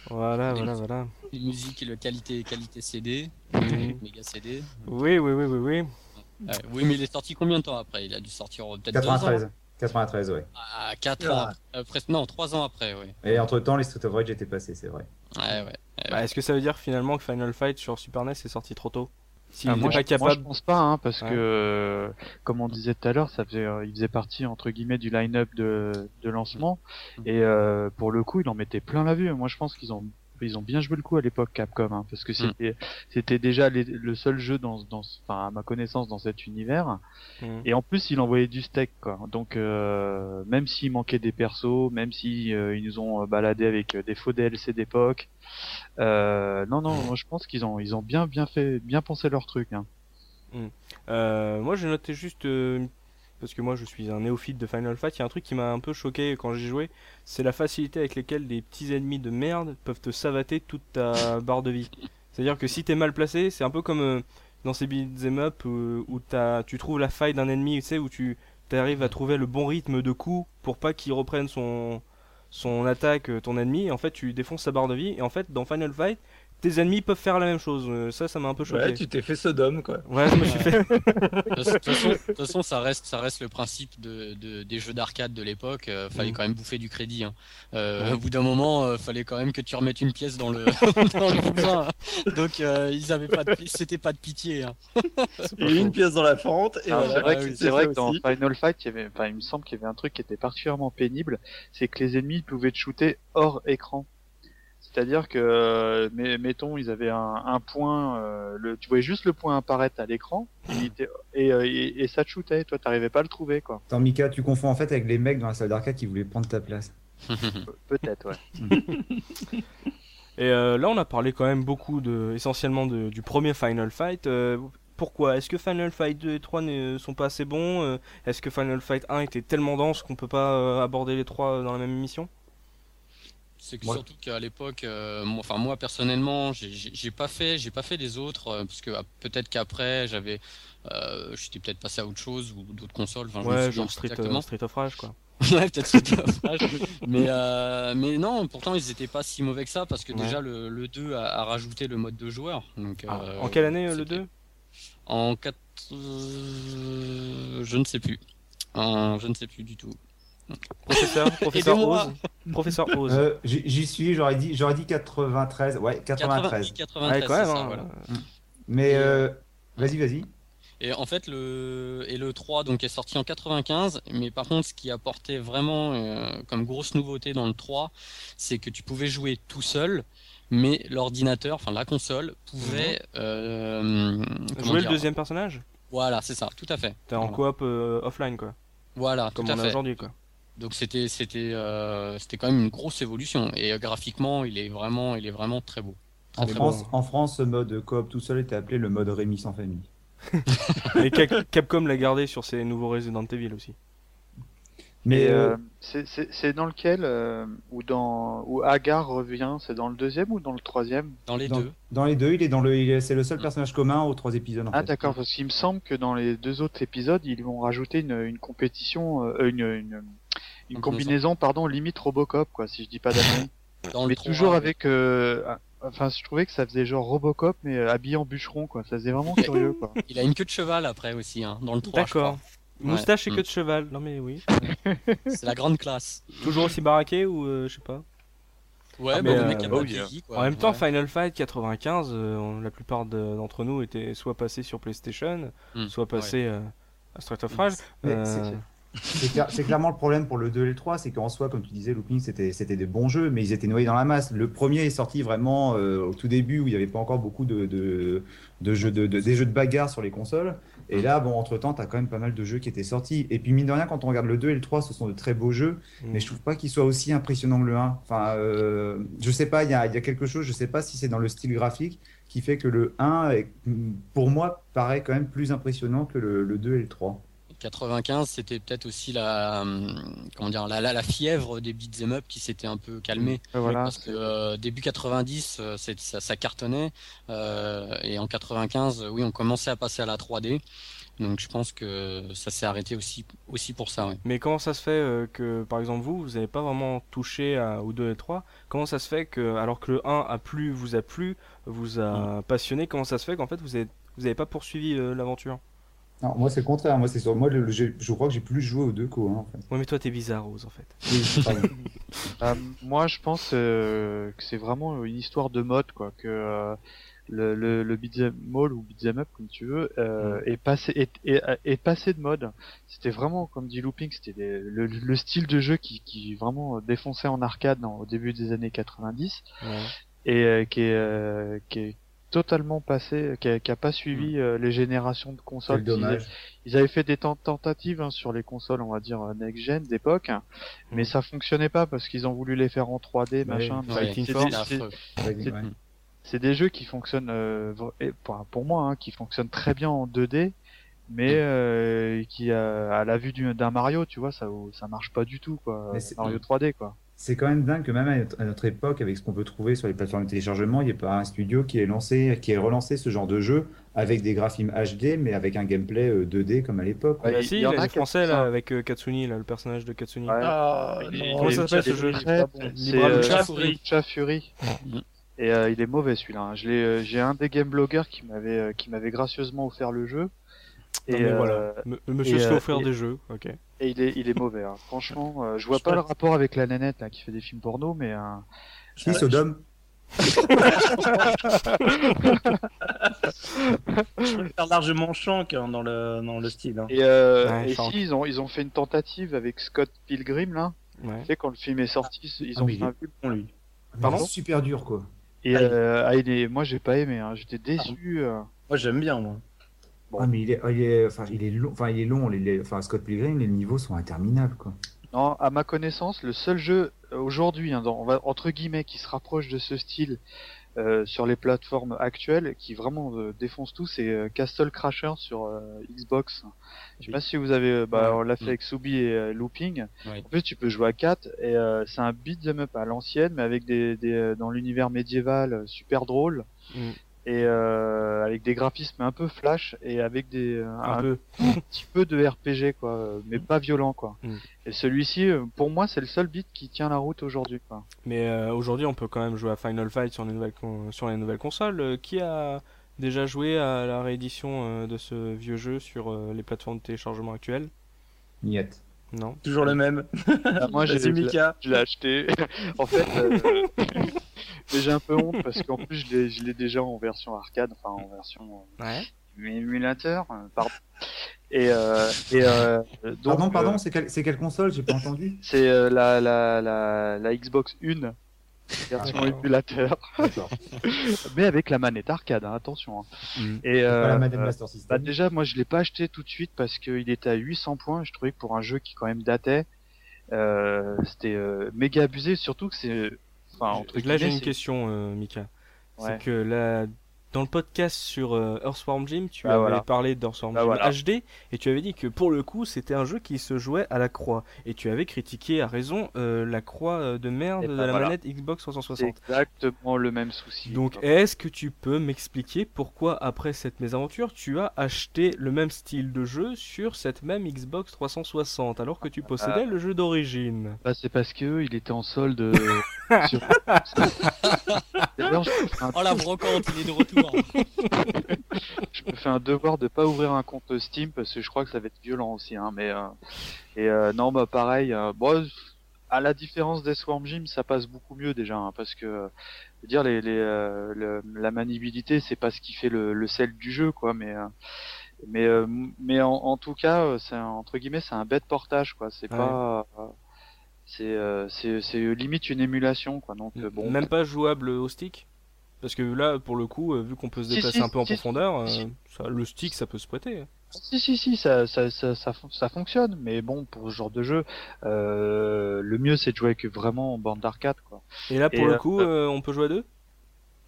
Voilà, voilà, voilà. Les musiques et le qualité, qualité CD, Mhm. méga CD. Oui, oui, oui, oui, oui. Ouais, oui, mais il est sorti combien de temps après? Il a dû sortir euh, peut-être deux ans. 93. 93, ouais. Ah, 4 ans. après. Euh, non, 3 ans après, oui. Et entre temps, les Street of Rage étaient passés, c'est vrai. Ouais, ouais. Bah, Est-ce que ça veut dire finalement que Final Fight sur Super NES est sorti trop tôt? S'il Ah, n'est moi, pas je, moi, je capable. pense pas, hein, parce Ouais. que, euh, comme on disait tout à l'heure, ça faisait, euh, il faisait partie entre guillemets du line-up de, de lancement, Mm. et euh, pour le coup, il en mettait plein la vue. Moi, je pense qu'ils ont, ils ont bien joué le coup à l'époque Capcom, hein, parce que Mm. c'était, déjà les- le seul jeu dans, dans, enfin, à ma connaissance, dans cet univers. Mhm. Et en plus, il envoyait du steak, quoi. Donc, euh, même s'il manquait des persos, même si euh, ils nous ont euh, baladé avec des faux DLC d'époque, euh, non, non, moi, je pense qu'ils ont, ils ont bien, bien fait, bien pensé leur truc. Hein. Euh, moi, j'ai noté juste euh, parce que moi, je suis un néophyte de Final Fight. Il y a un truc qui m'a un peu choqué quand j'ai joué, c'est la facilité avec laquelle des petits ennemis de merde peuvent te savater toute ta barre de vie. C'est-à-dire que si t'es mal placé, c'est un peu comme euh, dans ces beat'em up où t'as- tu trouves la faille d'un ennemi, tu sais, où tu arrives à trouver le bon rythme de coup pour pas qu'il reprenne son son attaque, euh, ton ennemi. Et en fait, tu défonces sa barre de vie. Et en fait, dans Final Fight, tes ennemis peuvent faire la même chose. Euh, ça, ça m'a un peu choqué. Ouais, tu t'es fait Sodome, quoi. Ouais, je me suis fait. De toute façon, ça reste, ça reste le principe de, de- des jeux d'arcade de l'époque. Euh, fallait Mm. quand même bouffer du crédit. Hein. Euh, Ouais. Au bout d'un moment, euh, fallait quand même que tu remettes une pièce dans le, dans le bousin. hein. Donc, euh, ils avaient pas, de, c'était pas de pitié. Hein. Et une pièce dans la fente, et Ah, voilà. c'est vrai, que, c'est vrai que dans. Final Fight, il, y avait, enfin, il me semble qu'il y avait un truc qui était particulièrement pénible, c'est que les ennemis pouvaient te shooter hors écran. C'est-à-dire que, euh, mais- mettons, ils avaient un, un point, euh, le, tu voyais juste le point apparaître à l'écran, était- et, euh, et, et ça te shootait, toi t'arrivais pas à le trouver, quoi. Attends, Mika, tu confonds en fait avec les mecs dans la salle d'arcade qui voulaient prendre ta place. Pe- Peut-être, ouais. Et euh, là, on a parlé quand même beaucoup de, essentiellement de- du premier Final Fight. Euh, pourquoi? Est-ce que Final Fight 2 et 3 ne sont pas assez bons Est-ce que Final Fight 1 était tellement dense qu'on peut pas aborder les trois dans la même émission? C'est que Ouais. surtout qu'à l'époque, euh, moi, enfin moi personnellement, j'ai- j'ai j'ai pas fait, j'ai pas fait les autres euh, parce que ah, peut-être qu'après j'avais, euh, j'étais peut-être passé à autre chose ou d'autres consoles. Enfin, Ouais, genre Street, euh, Street of Rage, quoi. ouais, peut-être Street of Rage. mais euh, mais non, pourtant ils étaient pas si mauvais que ça parce que Ouais. déjà le, le 2 a, a rajouté le mode de joueur. Donc Ah, euh, en quelle année le c'était- 2 En 4 euh, je ne sais plus. En- je ne sais plus du tout. Professeur, professeur. Oz. Professeur Oz. Euh, J'y suis, j'aurais dit, j'aurais dit 93. Ouais, 93. 93, ouais, quand même. c'est ça, hein. voilà. Mais Et, euh, vas-y, vas-y. Et en fait, le, et le 3 donc, est sorti en 95, mais par contre, ce qui apportait vraiment euh, comme grosse nouveauté dans le 3, c'est que tu pouvais jouer tout seul, mais l'ordinateur, enfin la console, pouvait. euh, comment Jouer le deuxième personnage? Voilà, c'est ça, tout à fait. T'es en Voilà. coop euh, offline, quoi. Voilà, Comme tout à on a fait. aujourd'hui, quoi. Donc c'était c'était euh, c'était quand même une grosse évolution et euh, graphiquement il est vraiment il est vraiment très beau. Très, En très France, bon. en France, ce mode coop tout seul était appelé le mode Rémi sans famille. Et Cap- Capcom l'a gardé sur ses nouveaux Resident Evil aussi. Mais euh, euh, c'est- dans lequel, euh, où dans, où Agar revient, c'est dans le deuxième ou dans le troisième? Dans les dans, deux. dans les deux, il est dans le, c'est le seul personnage commun aux trois épisodes. En Ah d'accord, parce qu'il me semble que dans les deux autres épisodes, ils vont rajouter une, une compétition, euh, une, une, une combinaison, pardon, limite Robocop, quoi, si je dis pas le mais 3, toujours avec, euh, enfin, je trouvais que ça faisait genre Robocop, mais euh, habillé en bûcheron, quoi. Ça faisait vraiment curieux, quoi. Il a une queue de cheval après aussi hein, dans le 3 je crois. D'accord. Moustache et Ouais. queue de cheval. Non mais oui. C'est la grande classe. Toujours aussi baraqué ou euh, je sais pas. Ouais, Ah, bah, mais, le mec euh, a oh, pas yeah. vieilli, quoi. en même temps, Ouais. Final Fight 95, euh, on- la plupart de- d'entre nous étaient soit passés sur PlayStation, Hmm, soit passés euh, à Street of Rage. Mais Euh, c'est- C'est clair- c'est clairement le problème pour le 2 et le 3, c'est qu'en soi, comme tu disais, Looping, c'était des bons jeux, mais ils étaient noyés dans la masse. Le premier est sorti vraiment euh, au tout début, où il n'y avait pas encore beaucoup de, de, de jeux de, de- des jeux de bagarre sur les consoles. Et là, bon, entre-temps, tu as quand même pas mal de jeux qui étaient sortis. Et puis, mine de rien, quand on regarde le 2 et le 3, ce sont de très beaux jeux, hmm. mais je trouve pas qu'ils soient aussi impressionnants que le 1. Enfin, euh, je sais pas, il y a, il y a quelque chose, je sais pas si c'est dans le style graphique, qui fait que le 1, est- pour moi, paraît quand même plus impressionnant que le, le 2 et le 3. 95, c'était peut-être aussi la, hum, comment dire, la, la, la fièvre des beat'em up qui s'était un peu calmée. Voilà. parce que euh, début 90, euh, ça, ça cartonnait. euh, et en 95, euh, oui, on commençait à passer à la 3D. Donc je pense que ça s'est arrêté aussi, aussi pour ça. Ouais. Mais comment ça se fait que, par exemple, vous, vous n'avez pas vraiment touché à, au 2 et 3 Comment ça se fait que, alors que le 1 a plu, vous a plu, vous a passionné, comment ça se fait qu'en fait vous n'avez vous avez pas poursuivi l'aventure? Non, moi c'est le contraire. Moi c'est sur moi le- je crois que j'ai plus joué aux deux co. Hein, en fait. Ouais, mais toi, t'es bizarre, Rose, en fait. Oui. Euh, moi, je pense euh, que c'est vraiment une histoire de mode, quoi. Que euh, le, le, le beat'em all ou beat'em up, comme tu veux, euh, est passé est, est, est passé de mode. C'était vraiment, comme dit Looping, c'était le, le style de jeu qui, qui vraiment défonçait en arcade dans- au début des années 90 Ouais. et euh, qui est euh, qui est totalement passé, qui a, qui a pas suivi euh, les générations de consoles. Ils avaient fait des tent- tentatives hein, sur les consoles, on va dire euh, next-gen d'époque, mais Mm. ça fonctionnait pas parce qu'ils ont voulu les faire en 3D, machin. Ouais, C'est- des- jeux qui fonctionnent, euh, pour, pour moi, hein, qui fonctionnent très bien en 2D, mais Mm. euh, qui euh, à la vue du- d'un Mario, tu vois, ça ça marche pas du tout, quoi. Mais c'est- Mario 3D, quoi. C'est quand même dingue que même à notre, à notre époque, avec ce qu'on peut trouver sur les plateformes de téléchargement, il n'y a pas un studio qui ait lancé, qui ait relancé ce genre de jeu avec des graphismes HD, mais avec un gameplay euh, 2D comme à l'époque. Ouais, Bah il si, y il y en a qui Français, là, avec euh, Katsuni, là, le personnage de Katsuni. Ouais. Ah, Il est- non, Comment ça est- s'appelle, ce jeu Libra euh, Fury. Mm. Et euh, il est mauvais celui-là. hein. Euh, j'ai un des game bloggers qui m'avait, euh, qui m'avait gracieusement offert le jeu. Non, Et, mais euh, voilà. M- Monsieur et, se fait euh, offrir et- des jeux, ok. Et il est, il est mauvais. hein. Franchement, euh, je vois Je pas le rapport avec la nénette là qui fait des films porno, mais euh, Si, Sodome. Je préfère largement Shank hein, dans le dans le style. hein. et, euh, Ouais, et si ils ont, ils ont fait une tentative avec Scott Pilgrim là. Ouais. Tu sais quand le film est sorti, ils Ah, ont mais fait un film. Bon, lui. Pardon C'est super dur, quoi. Et Ah, euh, ah, il est, moi j'ai pas aimé. Hein. J'étais déçu. euh. Moi j'aime bien moi. Bon. Ah, mais il est, il est, enfin, il est long, enfin, il est long. Les, les- enfin, Scott Pilgrim, les niveaux sont interminables, quoi. Non, à ma connaissance, le seul jeu euh, aujourd'hui, hein, dans- on va- entre guillemets, qui se rapproche de ce style euh, sur les plateformes actuelles, qui vraiment euh, défonce tout, c'est euh, Castle Crasher sur euh, Xbox. Je sais pas si vous avez, euh, bah, Ouais. on l'a fait Mm. avec Subi et euh, Looping. Ouais. En plus, tu peux jouer à 4 et euh, c'est un beat'em up à l'ancienne, mais avec des, des euh, dans l'univers médiéval euh, super drôle. Mm. Et euh, avec des graphismes un peu flash et avec des euh, Un un peu. petit peu de RPG quoi, euh, mais pas violent quoi. Mm. Et celui-ci, pour moi, c'est le seul beat qui tient la route aujourd'hui quoi. Mais euh, aujourd'hui, on peut quand même jouer à Final Fight sur les nouvelles, con- sur les nouvelles consoles. Euh, qui a déjà joué à la réédition euh, de ce vieux jeu sur euh, les plateformes de téléchargement actuelles? Niet. Non Toujours le même. Ah, moi, j'ai Mika. je l'ai acheté. en fait, euh, mais j'ai un peu honte parce qu'en plus, je l'ai, je l'ai déjà en version arcade, enfin en version euh, Ouais. émulateur, euh, pardon. Et, euh, et euh, donc, Pardon, euh, pardon, c'est quelle, c'est quelle console? J'ai pas entendu. c'est euh, la, la, la, la Xbox 1 version émulateur, D'accord. mais avec la manette arcade, hein, attention. hein. Mm. Et Pas euh, la manette euh, Master bah System. déjà, moi je l'ai pas acheté tout de suite parce qu'il était à 800 points. Je trouvais que pour un jeu qui quand même datait, euh, c'était euh, méga abusé. Surtout que c'est, enfin entre Là, j'ai une question, euh, Mika. Ouais. C'est que là, dans le podcast sur euh, Earthworm Jim, tu Bah, avais voilà. parlé d'Earthworm Bah, Jim voilà. HD et tu avais dit que pour le coup, c'était un jeu qui se jouait à la croix. Et tu avais critiqué à raison euh, la croix euh, de merde de bah, la voilà. manette Xbox c'est 360. exactement le même souci. Donc, est-ce que tu peux m'expliquer pourquoi, après cette mésaventure, tu as acheté le même style de jeu sur cette même Xbox 360 alors que tu possédais le jeu d'origine? Bah, c'est parce que il était en solde. sur... D'ailleurs, je me fais un- Oh la brocante, il est de retour. je me fais un devoir de pas ouvrir un compte Steam parce que je crois que ça va être violent aussi. Hein, mais euh, et euh, non, bah pareil. euh, bon, à la différence des Swarm Gym, ça passe beaucoup mieux déjà hein, parce que euh, je veux dire les, les euh, le- la maniabilité, c'est pas ce qui fait le, le sel du jeu, quoi. Mais euh, mais euh, mais en, en tout cas, euh, c'est un- entre guillemets, c'est un bête portage, quoi. C'est Ouais. pas euh, c'est euh, c'est c'est limite une émulation, quoi. Donc euh, bon. Même pas jouable au stick Parce que là, pour le coup, euh, vu qu'on peut se déplacer si, un peu en si, profondeur, ça- le stick ça peut se prêter. Si si si ça ça ça ça, fon- ça fonctionne mais bon pour ce genre de jeu le mieux c'est de jouer avec vraiment en bande d'arcade quoi. Et là, pour le coup, on peut jouer à deux?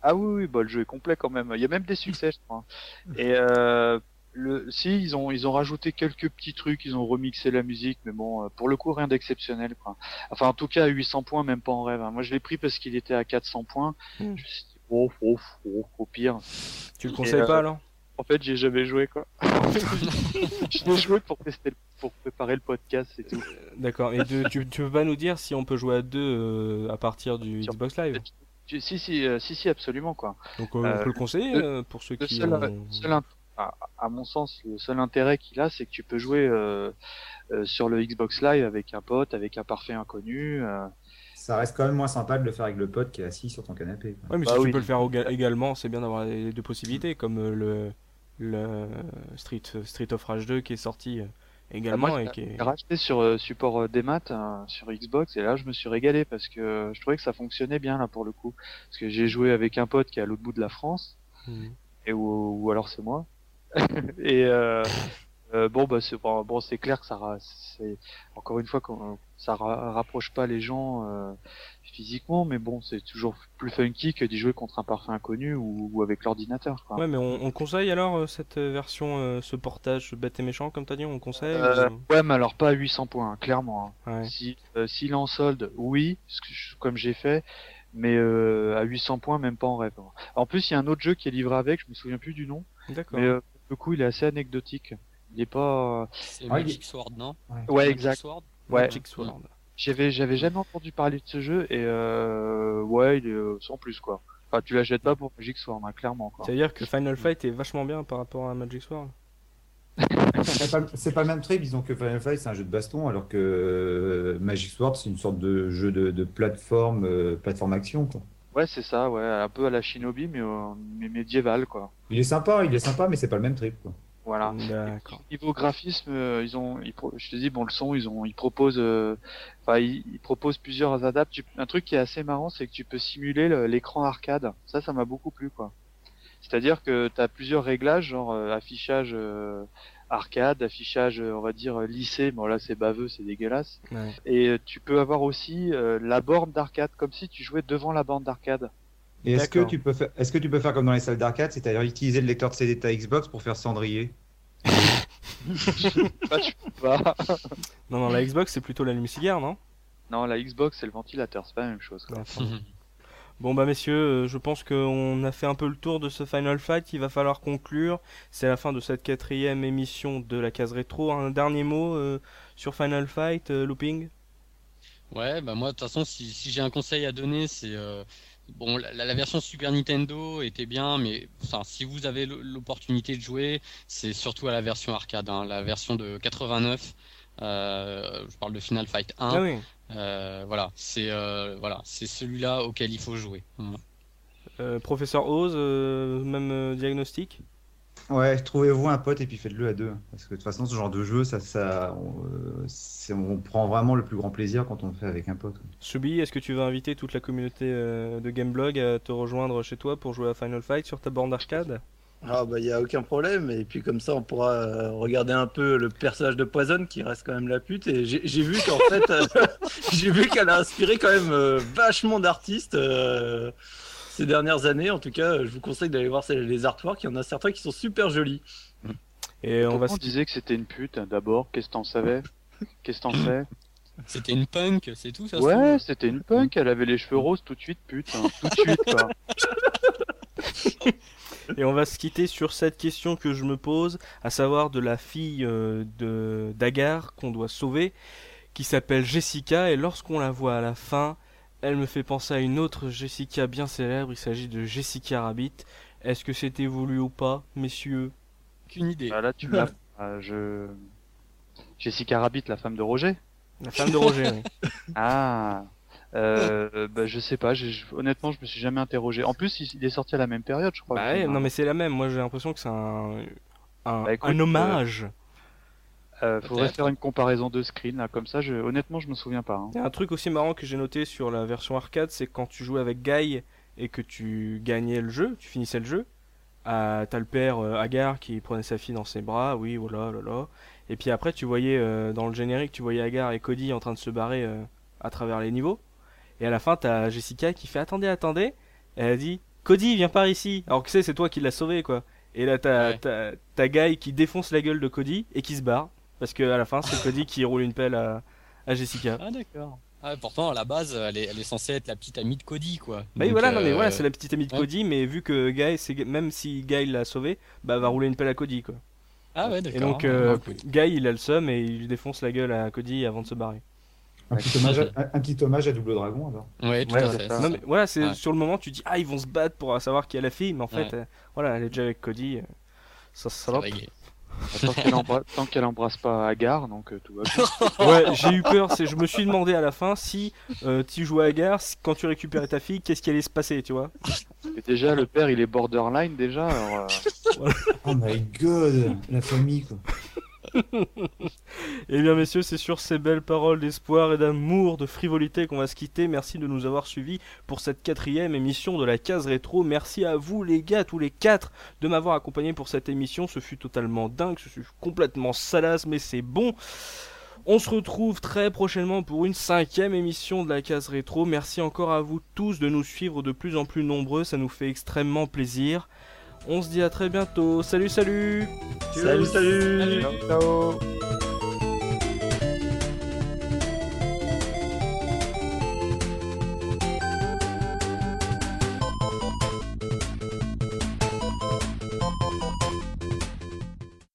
Ah oui oui bah le jeu est complet quand même. Il y a même des succès je crois. Et euh, le si ils ont ils ont rajouté quelques petits trucs, ils ont remixé la musique mais bon euh, pour le coup rien d'exceptionnel quoi. Enfin en tout cas à 800 points même pas en rêve. hein. Moi je l'ai pris parce qu'il était à 400 points. Hmm. Je me suis dit oh oh oh au pire. Tu le conseilles euh, pas alors? En fait j'ai jamais joué quoi. je l'ai joué pour tester pour préparer le podcast c'est tout. D'accord. Et de- tu, tu peux pas nous dire si on peut jouer à deux euh, à partir du Sur- Xbox Live? Si si euh, si si absolument quoi. Donc euh, on Euh, peut le conseiller le- euh, pour ceux Le qui seul, ont... seul à, à mon sens, le seul intérêt qu'il a, c'est que tu peux jouer euh, euh, sur le Xbox Live avec un pote, avec un parfait inconnu. euh. Ça reste quand même moins sympa de le faire avec le pote qui est assis sur ton canapé. Ouais, mais Bah si oui. tu peux le faire éga- également, c'est bien d'avoir les deux possibilités, comme le, le Street, Street of Rage 2 qui est sorti euh, également Ah, moi, et j'ai- qui est... j'ai racheté sur support des maths euh, sur Xbox et là je me suis régalé parce que je trouvais que ça fonctionnait bien là pour le coup. Parce que j'ai joué avec un pote qui est à l'autre bout de la France Mhm. et ou, ou alors c'est moi. et euh, euh, bon bah c'est bon, bon, c'est clair que ça c'est encore une fois ça ra- rapproche pas les gens euh, physiquement mais bon c'est toujours plus funky que d'y jouer contre un parfait inconnu ou, ou avec l'ordinateur quoi. Ouais, mais on, on conseille alors euh, cette euh, version, euh, ce portage bête et méchant, comme t'as dit, on conseille Euh, ou- ouais mais alors pas à 800 points hein, clairement. hein. Ouais. Si euh, s'il est en solde, oui, comme j'ai fait, mais euh, à 800 points, même pas en rêve. En plus, il y a un autre jeu qui est livré avec, je me souviens plus du nom, D'accord. mais euh, le coup, il est assez anecdotique. Il est pas. C'est Ah, il Magic Sword, non Ouais, Magic exact. Sword Ouais. Magic Sword. J'avais, j'avais jamais entendu parler de ce jeu et euh, ouais, il est euh, sans plus quoi. Enfin, tu l'achètes pas pour Magic Sword, hein, clairement quoi. Ça veut dire que Final Fight est vachement bien par rapport à Magic Sword C'est pas, le même trip, disons que Final Fight c'est un jeu de baston, alors que euh, Magic Sword c'est une sorte de jeu de, de plateforme, euh, plateforme action. Quoi. Ouais, c'est ça, ouais, un peu à la Shinobi, mais, euh, mais médiéval quoi. Il est sympa, il est sympa, mais c'est pas le même trip. Quoi. Voilà. D'accord. Niveau graphisme, euh, ils ont, ils pro- je te dis, bon, le son, ils ont, ils proposent, euh, enfin, ils, ils proposent plusieurs adaptes. Tu- Un truc qui est assez marrant, c'est que tu peux simuler le- l'écran arcade. Ça, ça m'a beaucoup plu, quoi. C'est-à-dire que tu as plusieurs réglages, genre euh, affichage euh, arcade, affichage, euh, on va dire euh, lycée. Bon là, c'est baveux, c'est dégueulasse. Ouais. Et euh, tu peux avoir aussi euh, la borne d'arcade, comme si tu jouais devant la borne d'arcade. Et est-ce que, tu peux faire, est-ce que tu peux faire comme dans les salles d'arcade, c'est-à-dire utiliser le lecteur de CD de ta Xbox pour faire cendrier? Bah, tu peux pas. Non, non, la Xbox c'est plutôt l'allume-cigare, non? Non, la Xbox, c'est le ventilateur, c'est pas la même chose. Quoi. Bon bah messieurs, euh, je pense qu'on a fait un peu le tour de ce Final Fight, il va falloir conclure. C'est la fin de cette quatrième émission de la case rétro. Un dernier mot euh, sur Final Fight, euh, Looping? Ouais, bah moi de toute façon, si, si j'ai un conseil à donner, c'est euh, bon, la, la version Super Nintendo était bien, mais enfin, si vous avez l'opportunité de jouer, c'est surtout à la version arcade, hein, la version de 89. Euh, je parle de Final Fight 1. Ah oui. Euh, voilà, c'est euh, voilà, c'est celui-là auquel il faut jouer. Euh, Professeur Oz, euh, même euh, diagnostic? Ouais, trouvez-vous un pote et puis faites-le à deux. Parce que de toute façon, ce genre de jeu, ça, ça, on, euh, prend vraiment le plus grand plaisir quand on le fait avec un pote. Subi, est-ce que tu vas inviter toute la communauté euh, de Gameblog à te rejoindre chez toi pour jouer à Final Fight sur ta borne d'arcade? Ah bah y a aucun problème. Et puis comme ça on pourra euh, regarder un peu le personnage de Poison qui reste quand même la pute. Et j'ai vu qu'en fait euh, j'ai vu qu'elle a inspiré quand même euh, vachement d'artistes euh, ces dernières années. En tout cas je vous conseille d'aller voir les artworks. Il y en a certains qui sont super jolis. Et on va on se disait que c'était une pute hein, d'abord? Qu'est-ce que t'en savais? Qu'est-ce que t'en sais? C'était une punk, c'est tout ça. Ouais, c'était une punk, elle avait les cheveux roses tout de suite, pute. hein, Tout de suite, quoi. Et on va se quitter sur cette question que je me pose, à savoir de la fille euh, de d'Agar qu'on doit sauver, qui s'appelle Jessica, et lorsqu'on la voit à la fin, elle me fait penser à une autre Jessica bien célèbre, il s'agit de Jessica Rabbit. Est-ce que c'était voulu ou pas, messieurs? Aucune idée. Ah, là, tu m'as. Ah, je. Jessica Rabbit, la femme de Roger? La femme de Roger, oui. Ah euh, bah, je sais pas, honnêtement, je me suis jamais interrogé. En plus, il, il est sorti à la même période, je crois. Bah ouais, non mais c'est la même, moi j'ai l'impression que c'est un, un, Bah, écoute, un hommage. Euh, faudrait Peut-être. faire une comparaison de screen, là, comme ça, je... honnêtement, je me souviens pas. hein. Il y a un truc aussi marrant que j'ai noté sur la version arcade, c'est quand tu jouais avec Guy et que tu gagnais le jeu, tu finissais le jeu, ah, t'as le père euh, Agar qui prenait sa fille dans ses bras, oui, voilà, là, là. Et puis après, tu voyais euh, dans le générique, tu voyais Agar et Cody en train de se barrer euh, à travers les niveaux. Et à la fin, t'as Jessica qui fait Attendez, attendez. Et elle a dit Cody, viens par ici. Alors que sais, c'est toi qui l'as sauvé, quoi. Et là, t'as Ouais. t'as- t'as Guy qui défonce la gueule de Cody et qui se barre. Parce que à la fin, c'est Cody qui roule une pelle à, à Jessica. Ah d'accord. Ah, pourtant à la base, elle est, elle est censée être la petite amie de Cody quoi. Bah oui, Donc, voilà, non mais euh, voilà, c'est la petite amie de ouais. Cody, mais vu que Guy, c'est même si Guy l'a sauvé, bah va rouler une pelle à Cody quoi. Ah ouais Et d'accord. donc Ah, euh, écoute. Guy, il a le seum et il défonce la gueule à Cody avant de se barrer. Un petit, hommage à, un, un petit hommage à Double Dragon alors. Ouais, tout Ouais, à c'est fait. ça. Non ça. mais voilà, c'est Ouais. sur le moment tu dis ah ils vont se battre pour savoir qui est la fille, mais en fait Ouais. euh, voilà, elle est déjà avec Cody. euh, Ça, salope. réglé. Tant qu'elle embrasse pas Agar, donc euh, tout va bien. Ouais, j'ai eu peur. C'est, je me suis demandé à la fin si euh, tu jouais à si- quand tu récupérais ta fille, qu'est-ce qui allait se passer, tu vois? Et déjà, le père, il est borderline déjà. Alors, euh, Oh my god, la famille quoi. Eh bien, messieurs, c'est sur ces belles paroles d'espoir et d'amour, de frivolité qu'on va se quitter. Merci de nous avoir suivis pour cette quatrième émission de la case rétro. Merci à vous, les gars, tous les quatre, de m'avoir accompagné pour cette émission. Ce fut totalement dingue, ce fut complètement salace, mais c'est bon. On se retrouve très prochainement pour une cinquième émission de la case rétro. Merci encore à vous tous de nous suivre de plus en plus nombreux, ça nous fait extrêmement plaisir. On se dit à très bientôt. Salut, salut Salut, salut Salut. ciao, ciao.